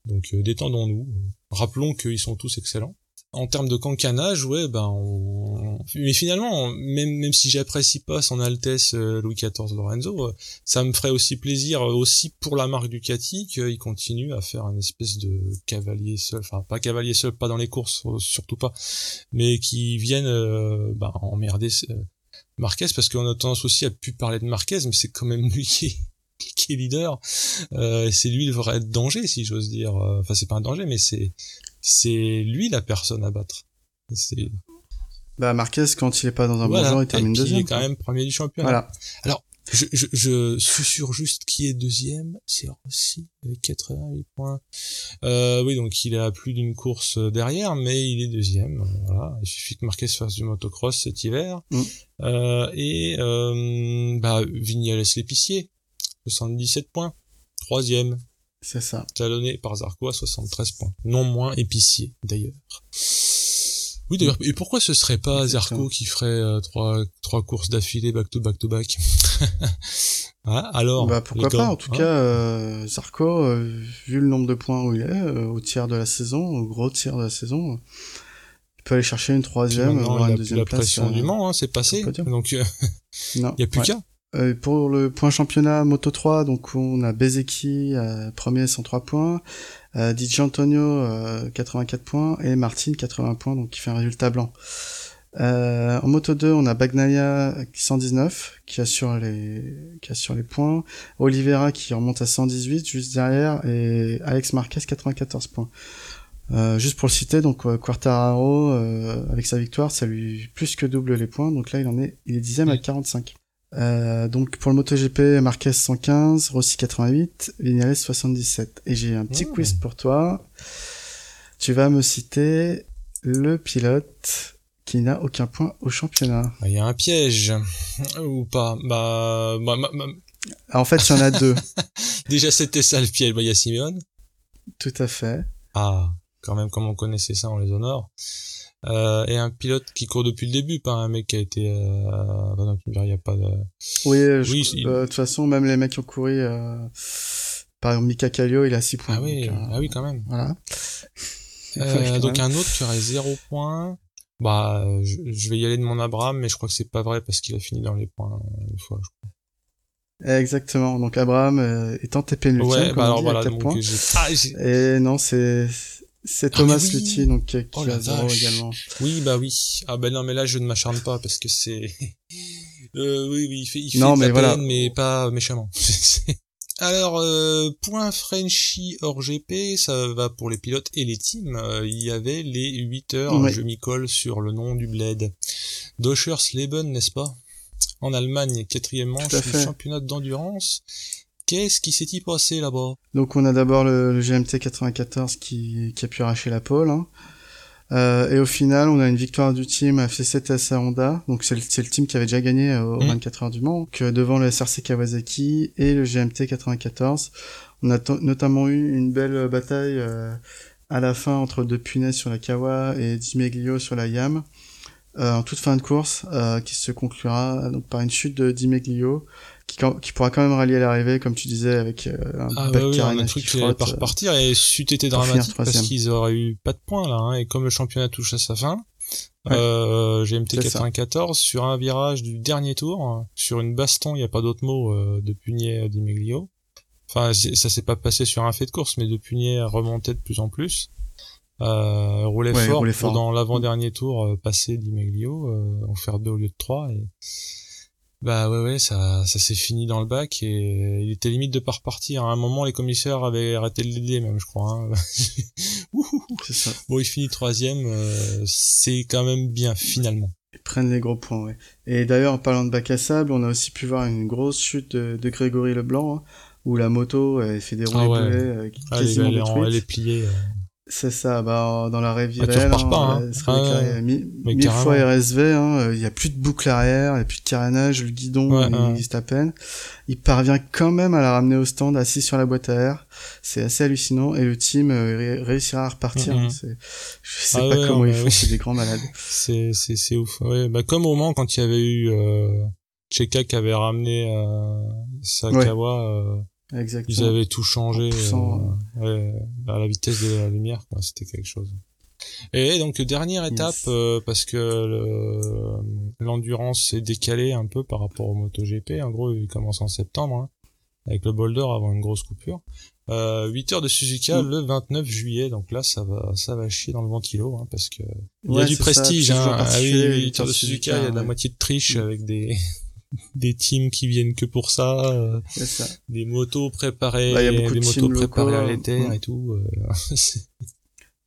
Donc euh, détendons-nous. Rappelons qu'ils sont tous excellents. En termes de cancanage, ouais, ben, on... mais finalement, même même si j'apprécie pas son Altesse euh, Louis XIV Lorenzo, euh, ça me ferait aussi plaisir aussi pour la marque Ducati qu'il continue à faire un espèce de cavalier seul, enfin pas cavalier seul, pas dans les courses, surtout pas, mais qui viennent ben, emmerder Marquez parce qu'on a tendance aussi à plus parler de Marquez, mais c'est quand même lui qui est, leader. Euh, c'est lui le vrai danger, si j'ose dire. Euh, enfin, c'est pas un danger, mais c'est c'est lui la personne à battre. C'est bah Marquez quand il est pas dans un bon genre, il termine deuxième. Il est quand même premier du championnat. Voilà. Alors je, je, je suis sûr juste qui est deuxième, c'est Rossi avec 88 points. Euh, oui, donc il est à plus d'une course derrière, mais il est deuxième. Voilà, il suffit que Marquez fasse du motocross cet hiver. Mm. Euh, et euh, bah, Vignales l'épicier, 77 points, troisième. C'est ça. Talonné par Zarco à 73 points, non moins épicier d'ailleurs. Oui d'ailleurs, et pourquoi ce serait pas Zarco qui ferait euh, trois trois courses d'affilée back to back to back? Alors bah pourquoi pas en tout cas euh, Zarco euh, vu le nombre de points où il est euh, au tiers de la saison, au gros tiers de la saison, il peut aller chercher une troisième, voire une deuxième la pression du Mans, hein, c'est passé. Donc il y a plus qu'à. Euh, pour le point championnat Moto 3, donc on a Bezeki euh, premier 103 points, euh, DJ Antonio 84 points et Martin 80 points, donc qui fait un résultat blanc. En Moto 2, on a Bagnaia 119 qui assure les qui assure les points, Oliveira qui remonte à 118 juste derrière et Alex Marquez 94 points. juste pour le citer, donc Quartararo avec sa victoire, ça lui plus que double les points, donc là il en est il est dixième à 45. Euh, donc pour le MotoGP, Marquez 115, Rossi 88, Vignales 77. Et j'ai un petit quiz pour toi. Tu vas me citer le pilote qui n'a aucun point au championnat. Il y a un piège ou pas Bah, bah, bah, bah. en fait, il y en a deux. Déjà, c'était ça le piège. Bah, il y a Simeone. Tout à fait. Ah, quand même, comme on connaissait ça, on les honore. Euh, et un pilote qui court depuis le début, pas un mec qui a été. Euh, bah il n'y a pas de. Oui, euh, de toute façon, même les mecs qui ont couru, euh, par exemple Mika Kallio, il a 6 points. Ah oui, donc, ah oui, quand même. Voilà. donc un autre qui aurait 0 points. Bah, je, vais y aller de mon Abraham, mais je crois que c'est pas vrai parce qu'il a fini dans les points une fois, je crois. Exactement. Donc Abraham euh, étant TP ouais, bah alors voilà, donc points. Ah, et non, c'est c'est ah, Thomas Lutti, donc qui oh a zéro également. Oui, bah oui. Ah ben non, mais là je ne m'acharne pas parce que c'est. euh, oui, oui, il fait, il fait non, mais la voilà. peine, mais pas méchamment. Alors, euh, point Frenchy hors GP, ça va pour les pilotes et les teams. Euh, il y avait les 8 heures, je m'y colle sur le nom du bled. Leben, n'est-ce pas? En Allemagne, quatrième manche du championnat d'endurance. Qu'est-ce qui s'est-il passé là-bas? Donc on a d'abord le, GMT 94 qui, qui, a pu arracher la pole. Hein. Euh, et au final, on a une victoire du team FC7 Honda. Donc c'est le, le, team qui avait déjà gagné euh, au 24 mmh. heures du Mans. Que devant le SRC Kawasaki et le GMT 94. On a notamment eu une belle bataille euh, à la fin entre deux punaises sur la Kawa et Dimeglio sur la Yam. en toute fin de course, qui se conclura donc par une chute de Dimeglio, qui, qui pourra quand même rallier l'arrivée, comme tu disais, avec un ah, back ouais, un truc qui, pas repartir et c'eût été dramatique parce qu'ils auraient eu pas de points là, hein, et comme le championnat touche à sa fin, euh, GMT 94 sur un virage du dernier tour, sur une baston, il n'y a pas d'autre mot, euh, de Punier Di Meglio. Enfin, ça s'est pas passé sur un fait de course, mais de Punier remontait de plus en plus. Euh, roulait fort, dans l'avant-dernier tour, euh, passer Di Meglio, euh, en faire deux au lieu de trois. Et bah ouais ouais ça ça s'est fini dans le bac et il était limite de pas repartir. À un moment les commissaires avaient arrêté de l'aider même je crois. Hein. ça. Bon il finit troisième, euh, c'est quand même bien finalement. Ils prennent les gros points ouais. Et d'ailleurs en parlant de bac à sable, on a aussi pu voir une grosse chute de, Grégory Leblanc hein, où la moto elle fait des roues ah ouais. Euh, ah, elle, est, elle, est pliée. Euh. C'est ça, bah dans la Riviera, bah, hein, hein. Ah, mille fois RSV, hein, il y a plus de boucle arrière, il y a plus de carénage, le guidon il existe à peine. Il parvient quand même à la ramener au stand assis sur la boîte à air. C'est assez hallucinant et le team euh, réussira à repartir. Hein, je sais ah pas comment ils font, c'est des grands malades. C'est c'est c'est ouf. Ouais, bah comme au moment quand il y avait eu euh, Cheka qui avait ramené euh, Sakawa euh, Exactement. Ils avaient tout changé euh, à la vitesse de la lumière, quoi. C'était quelque chose. Et donc dernière étape euh, parce que l'endurance est décalée un peu par rapport au MotoGP. En gros, il commence en septembre hein, avec le boulder avant une grosse coupure. Euh, 8 heures de Suzuka mm. le 29 juillet. Donc là, ça va, ça va chier dans le ventilo hein, parce que il y a du prestige. hein. Ah oui, 8 heures de Suzuka, il y a de la moitié de triche mm. avec des des teams qui viennent que pour ça, euh, ça. des motos préparées, des de motos préparées à l'éther et tout. Euh,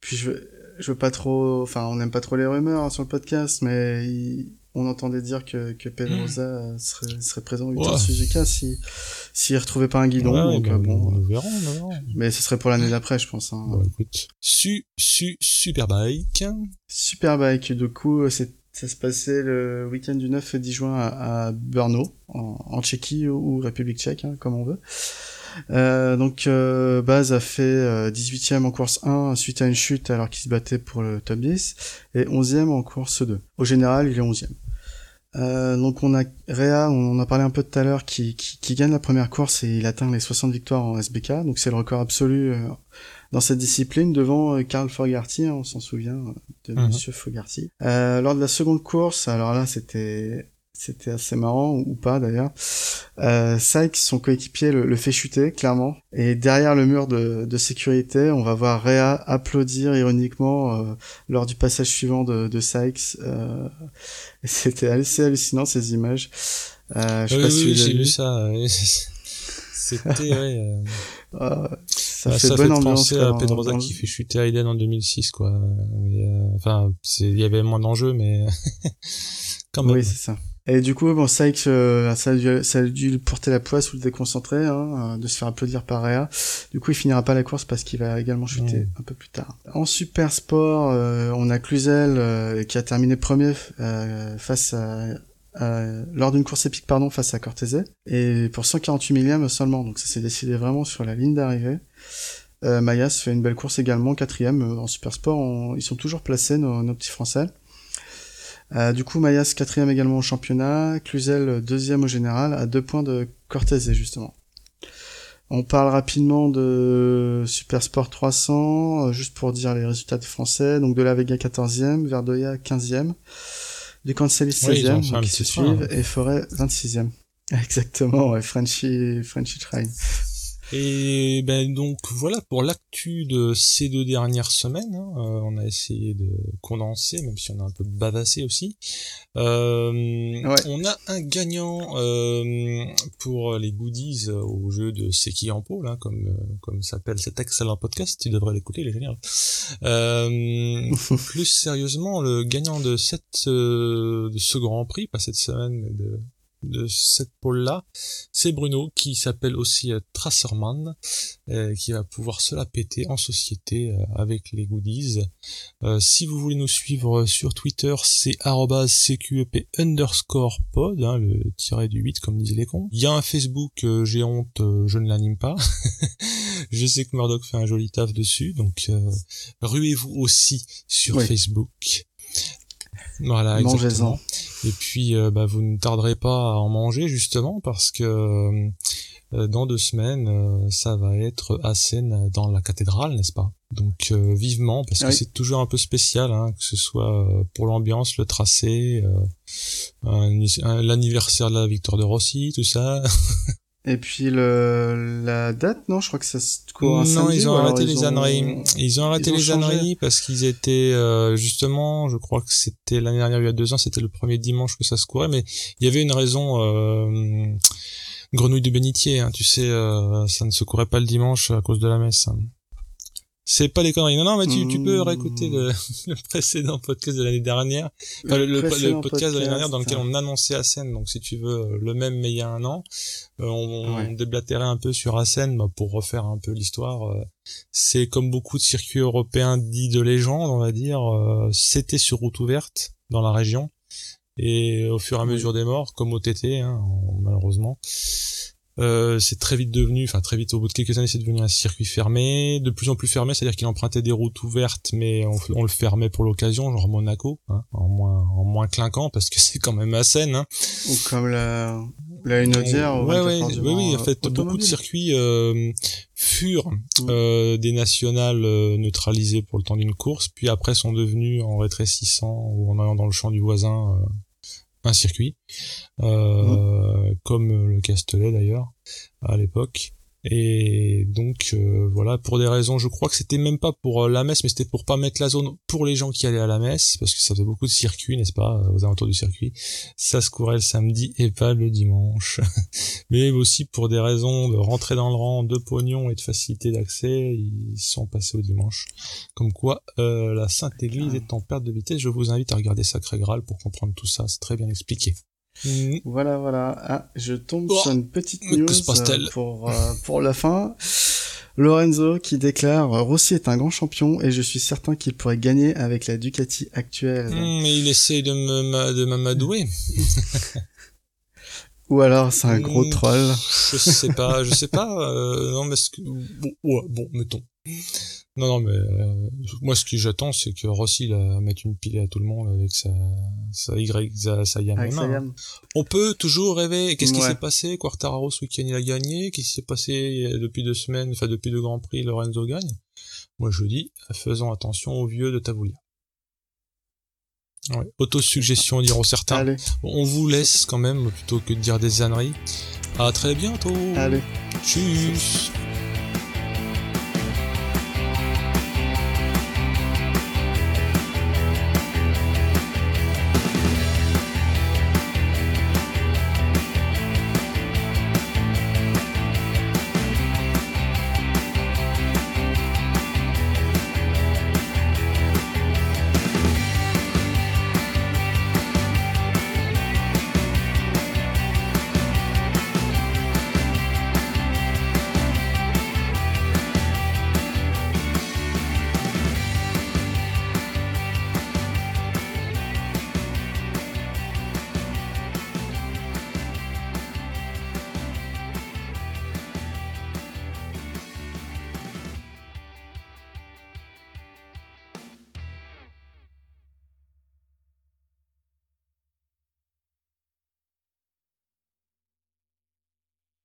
Puis je veux, je veux pas trop, enfin on n'aime pas trop les rumeurs hein, sur le podcast, mais on entendait dire que, que Pedrosa mm. serait, serait présent au ouais. Suzuka si s'il retrouvait pas un guidon. donc, bah, bon, on verra, on verra. Mais ce serait pour l'année d'après, je pense. Hein. Bah, écoute. Su, su, Superbike. Superbike, du coup, c'est ça se passait le week-end du 9 et 10 juin à, à Brno, en, Tchéquie ou, République tchèque, hein, comme on veut. Euh, donc euh, Baz a fait euh, 18e en course 1 suite à une chute alors qu'il se battait pour le top 10 et 11e en course 2. Au général, il est 11e. Euh, donc on a Réa, on en a parlé un peu tout à l'heure, qui, qui, qui, gagne la première course et il atteint les 60 victoires en SBK, donc c'est le record absolu euh, dans cette discipline devant euh, Karl Fogarty, hein, on s'en souvient euh, de mhm. Monsieur Fogarty. Euh, lors de la seconde course, alors là c'était c'était assez marrant ou pas d'ailleurs. Euh, Sykes, son coéquipier, le, fait chuter clairement. Et derrière le mur de, de sécurité, on va voir Réa applaudir ironiquement euh, lors du passage suivant de, de Sykes. Euh, c'était assez hallucinant ces images. Euh, je sais pas si j'ai vu ça. C'était ouais, ah, ça, fait, bonne ambiance. à Pedrosa qui fait chuter Aiden en 2006, quoi. Euh, enfin, il y avait moins d'enjeux, mais quand même. Oui, c'est ça. Et du coup, bon, Sykes, euh, ça, a dû, ça a dû porter la poisse ou le déconcentrer, hein, euh, de se faire applaudir par Réa. Du coup, il finira pas la course parce qu'il va également chuter mm. un peu plus tard. En super sport, on a Cluzel qui a terminé premier face à euh, lors d'une course épique pardon face à Cortese et pour 148 millième seulement donc ça s'est décidé vraiment sur la ligne d'arrivée euh, Mayas fait une belle course également quatrième euh, en super sport ils sont toujours placés nos, nos petits français euh, du coup Mayas quatrième également au championnat Cluzel deuxième au général à deux points de Cortese justement on parle rapidement de Super Sport 300, euh, juste pour dire les résultats de français. Donc de la Vega 14e, Verdoya 15e, du Cancelis 16e, qui se suivent, hein. et Forêt 26e. Exactement, ouais, Frenchy, Frenchy Train. Et ben donc voilà pour l'actu de ces deux dernières semaines. Hein. Euh, on a essayé de condenser, même si on a un peu bavassé aussi. Euh, On a un gagnant euh, pour les goodies au jeu de Seki en pôle, hein, comme comme s'appelle cet excellent podcast. Tu devrais l'écouter, il est génial. Euh, plus sérieusement, le gagnant de cette de ce Grand Prix, pas cette semaine, mais de de cette pôle-là, c'est Bruno qui s'appelle aussi euh, Tracerman, euh, qui va pouvoir se la péter en société euh, avec les goodies. si vous voulez nous suivre sur Twitter, c'est cqep underscore pod, hein, le tiré du 8 comme disaient les cons. Il y a un Facebook, j'ai honte, je ne l'anime pas. je sais que Murdoch fait un joli taf dessus, donc ruez-vous aussi sur Facebook. Voilà, exactement. Et puis, euh, bah, vous ne tarderez pas à en manger justement parce que euh, dans deux semaines, euh, ça va être à Seine dans la cathédrale, n'est-ce pas? Donc vivement, parce que c'est toujours un peu spécial, hein, que ce soit pour l'ambiance, le tracé, l'anniversaire de la victoire de Rossi, tout ça. Et puis le la date, non, je crois que ça se court un Non, ils ont arrêté les âneries. Ils ont arrêté les âneries parce qu'ils étaient euh, justement, je crois que c'était l'année dernière, il y a deux ans, c'était le premier dimanche que ça se courait, mais il y avait une raison. Euh, grenouille du bénitier, hein, tu sais, euh, ça ne se courait pas le dimanche à cause de la messe. Hein. C'est pas des conneries. Non, non, mais tu, tu peux réécouter le, le, précédent podcast de l'année dernière. Le, le, podcast, de l'année dernière dans lequel on annonçait Assen. Donc, si tu veux, le même, mais il y a un an. Euh, on, on, déblatérait un peu sur Assen bah, pour refaire un peu l'histoire. Euh, c'est comme beaucoup de circuits européens dits de légende, on va dire. Euh, c'était sur route ouverte dans la région. Et au fur et à mesure des morts, comme au TT, hein, malheureusement, euh, c'est très vite devenu, enfin très vite au bout de quelques années, c'est devenu un circuit fermé, de plus en plus fermé, c'est-à-dire qu'il empruntait des routes ouvertes, mais on, le fermait pour l'occasion, genre Monaco, hein, en moins en moins clinquant parce que c'est quand même à Seine. Hein. Ou comme la la une audière. Ouais, ouais, oui, oui, en fait, beaucoup de circuits euh, furent mm. euh, des nationales euh, neutralisées pour le temps d'une course, puis après sont devenus en rétrécissant ou en allant dans le champ du voisin un circuit, euh, comme le Castellet d'ailleurs à l'époque. Et donc euh, voilà, pour des raisons, je crois que c'était même pas pour euh, la messe, mais c'était pour pas mettre la zone pour les gens qui allaient à la messe, parce que ça faisait beaucoup de circuits, n'est-ce pas, aux alentours du circuit. Ça se courait le samedi et pas le dimanche. mais aussi pour des raisons de rentrer dans le rang, de pognon et de facilité d'accès, ils sont passés au dimanche. Comme quoi, euh, la Sainte Église est en perte de vitesse. Je vous invite à regarder Sacré Graal pour comprendre tout ça. C'est très bien expliqué. Mm. Voilà, voilà. Ah, je tombe sur une petite news euh, pour, euh, pour la fin. Lorenzo qui déclare Rossi est un grand champion et je suis certain qu'il pourrait gagner avec la Ducati actuelle. Mm, mais il essaie de me de m'amadouer. Ou alors c'est un gros mm, troll. Je sais pas, je sais pas. Euh, non mais que... bon, ouais, bon, mettons. Non, non, mais euh, moi, ce que j'attends, c'est que Rossi la mette une pile à tout le monde avec sa, sa Y, sa, sa Yam. On peut toujours rêver. Qu'est-ce qui s'est passé? Quartararo ce week-end, il a gagné. Qu'est-ce qui s'est passé depuis deux semaines, enfin depuis deux grands prix, Lorenzo gagne? Moi, je dis, faisons attention aux vieux de Tavoulia. Ouais. Autosuggestion, diront certains. On vous laisse quand même, plutôt que de dire des âneries. À très bientôt. Allez. Tchuss.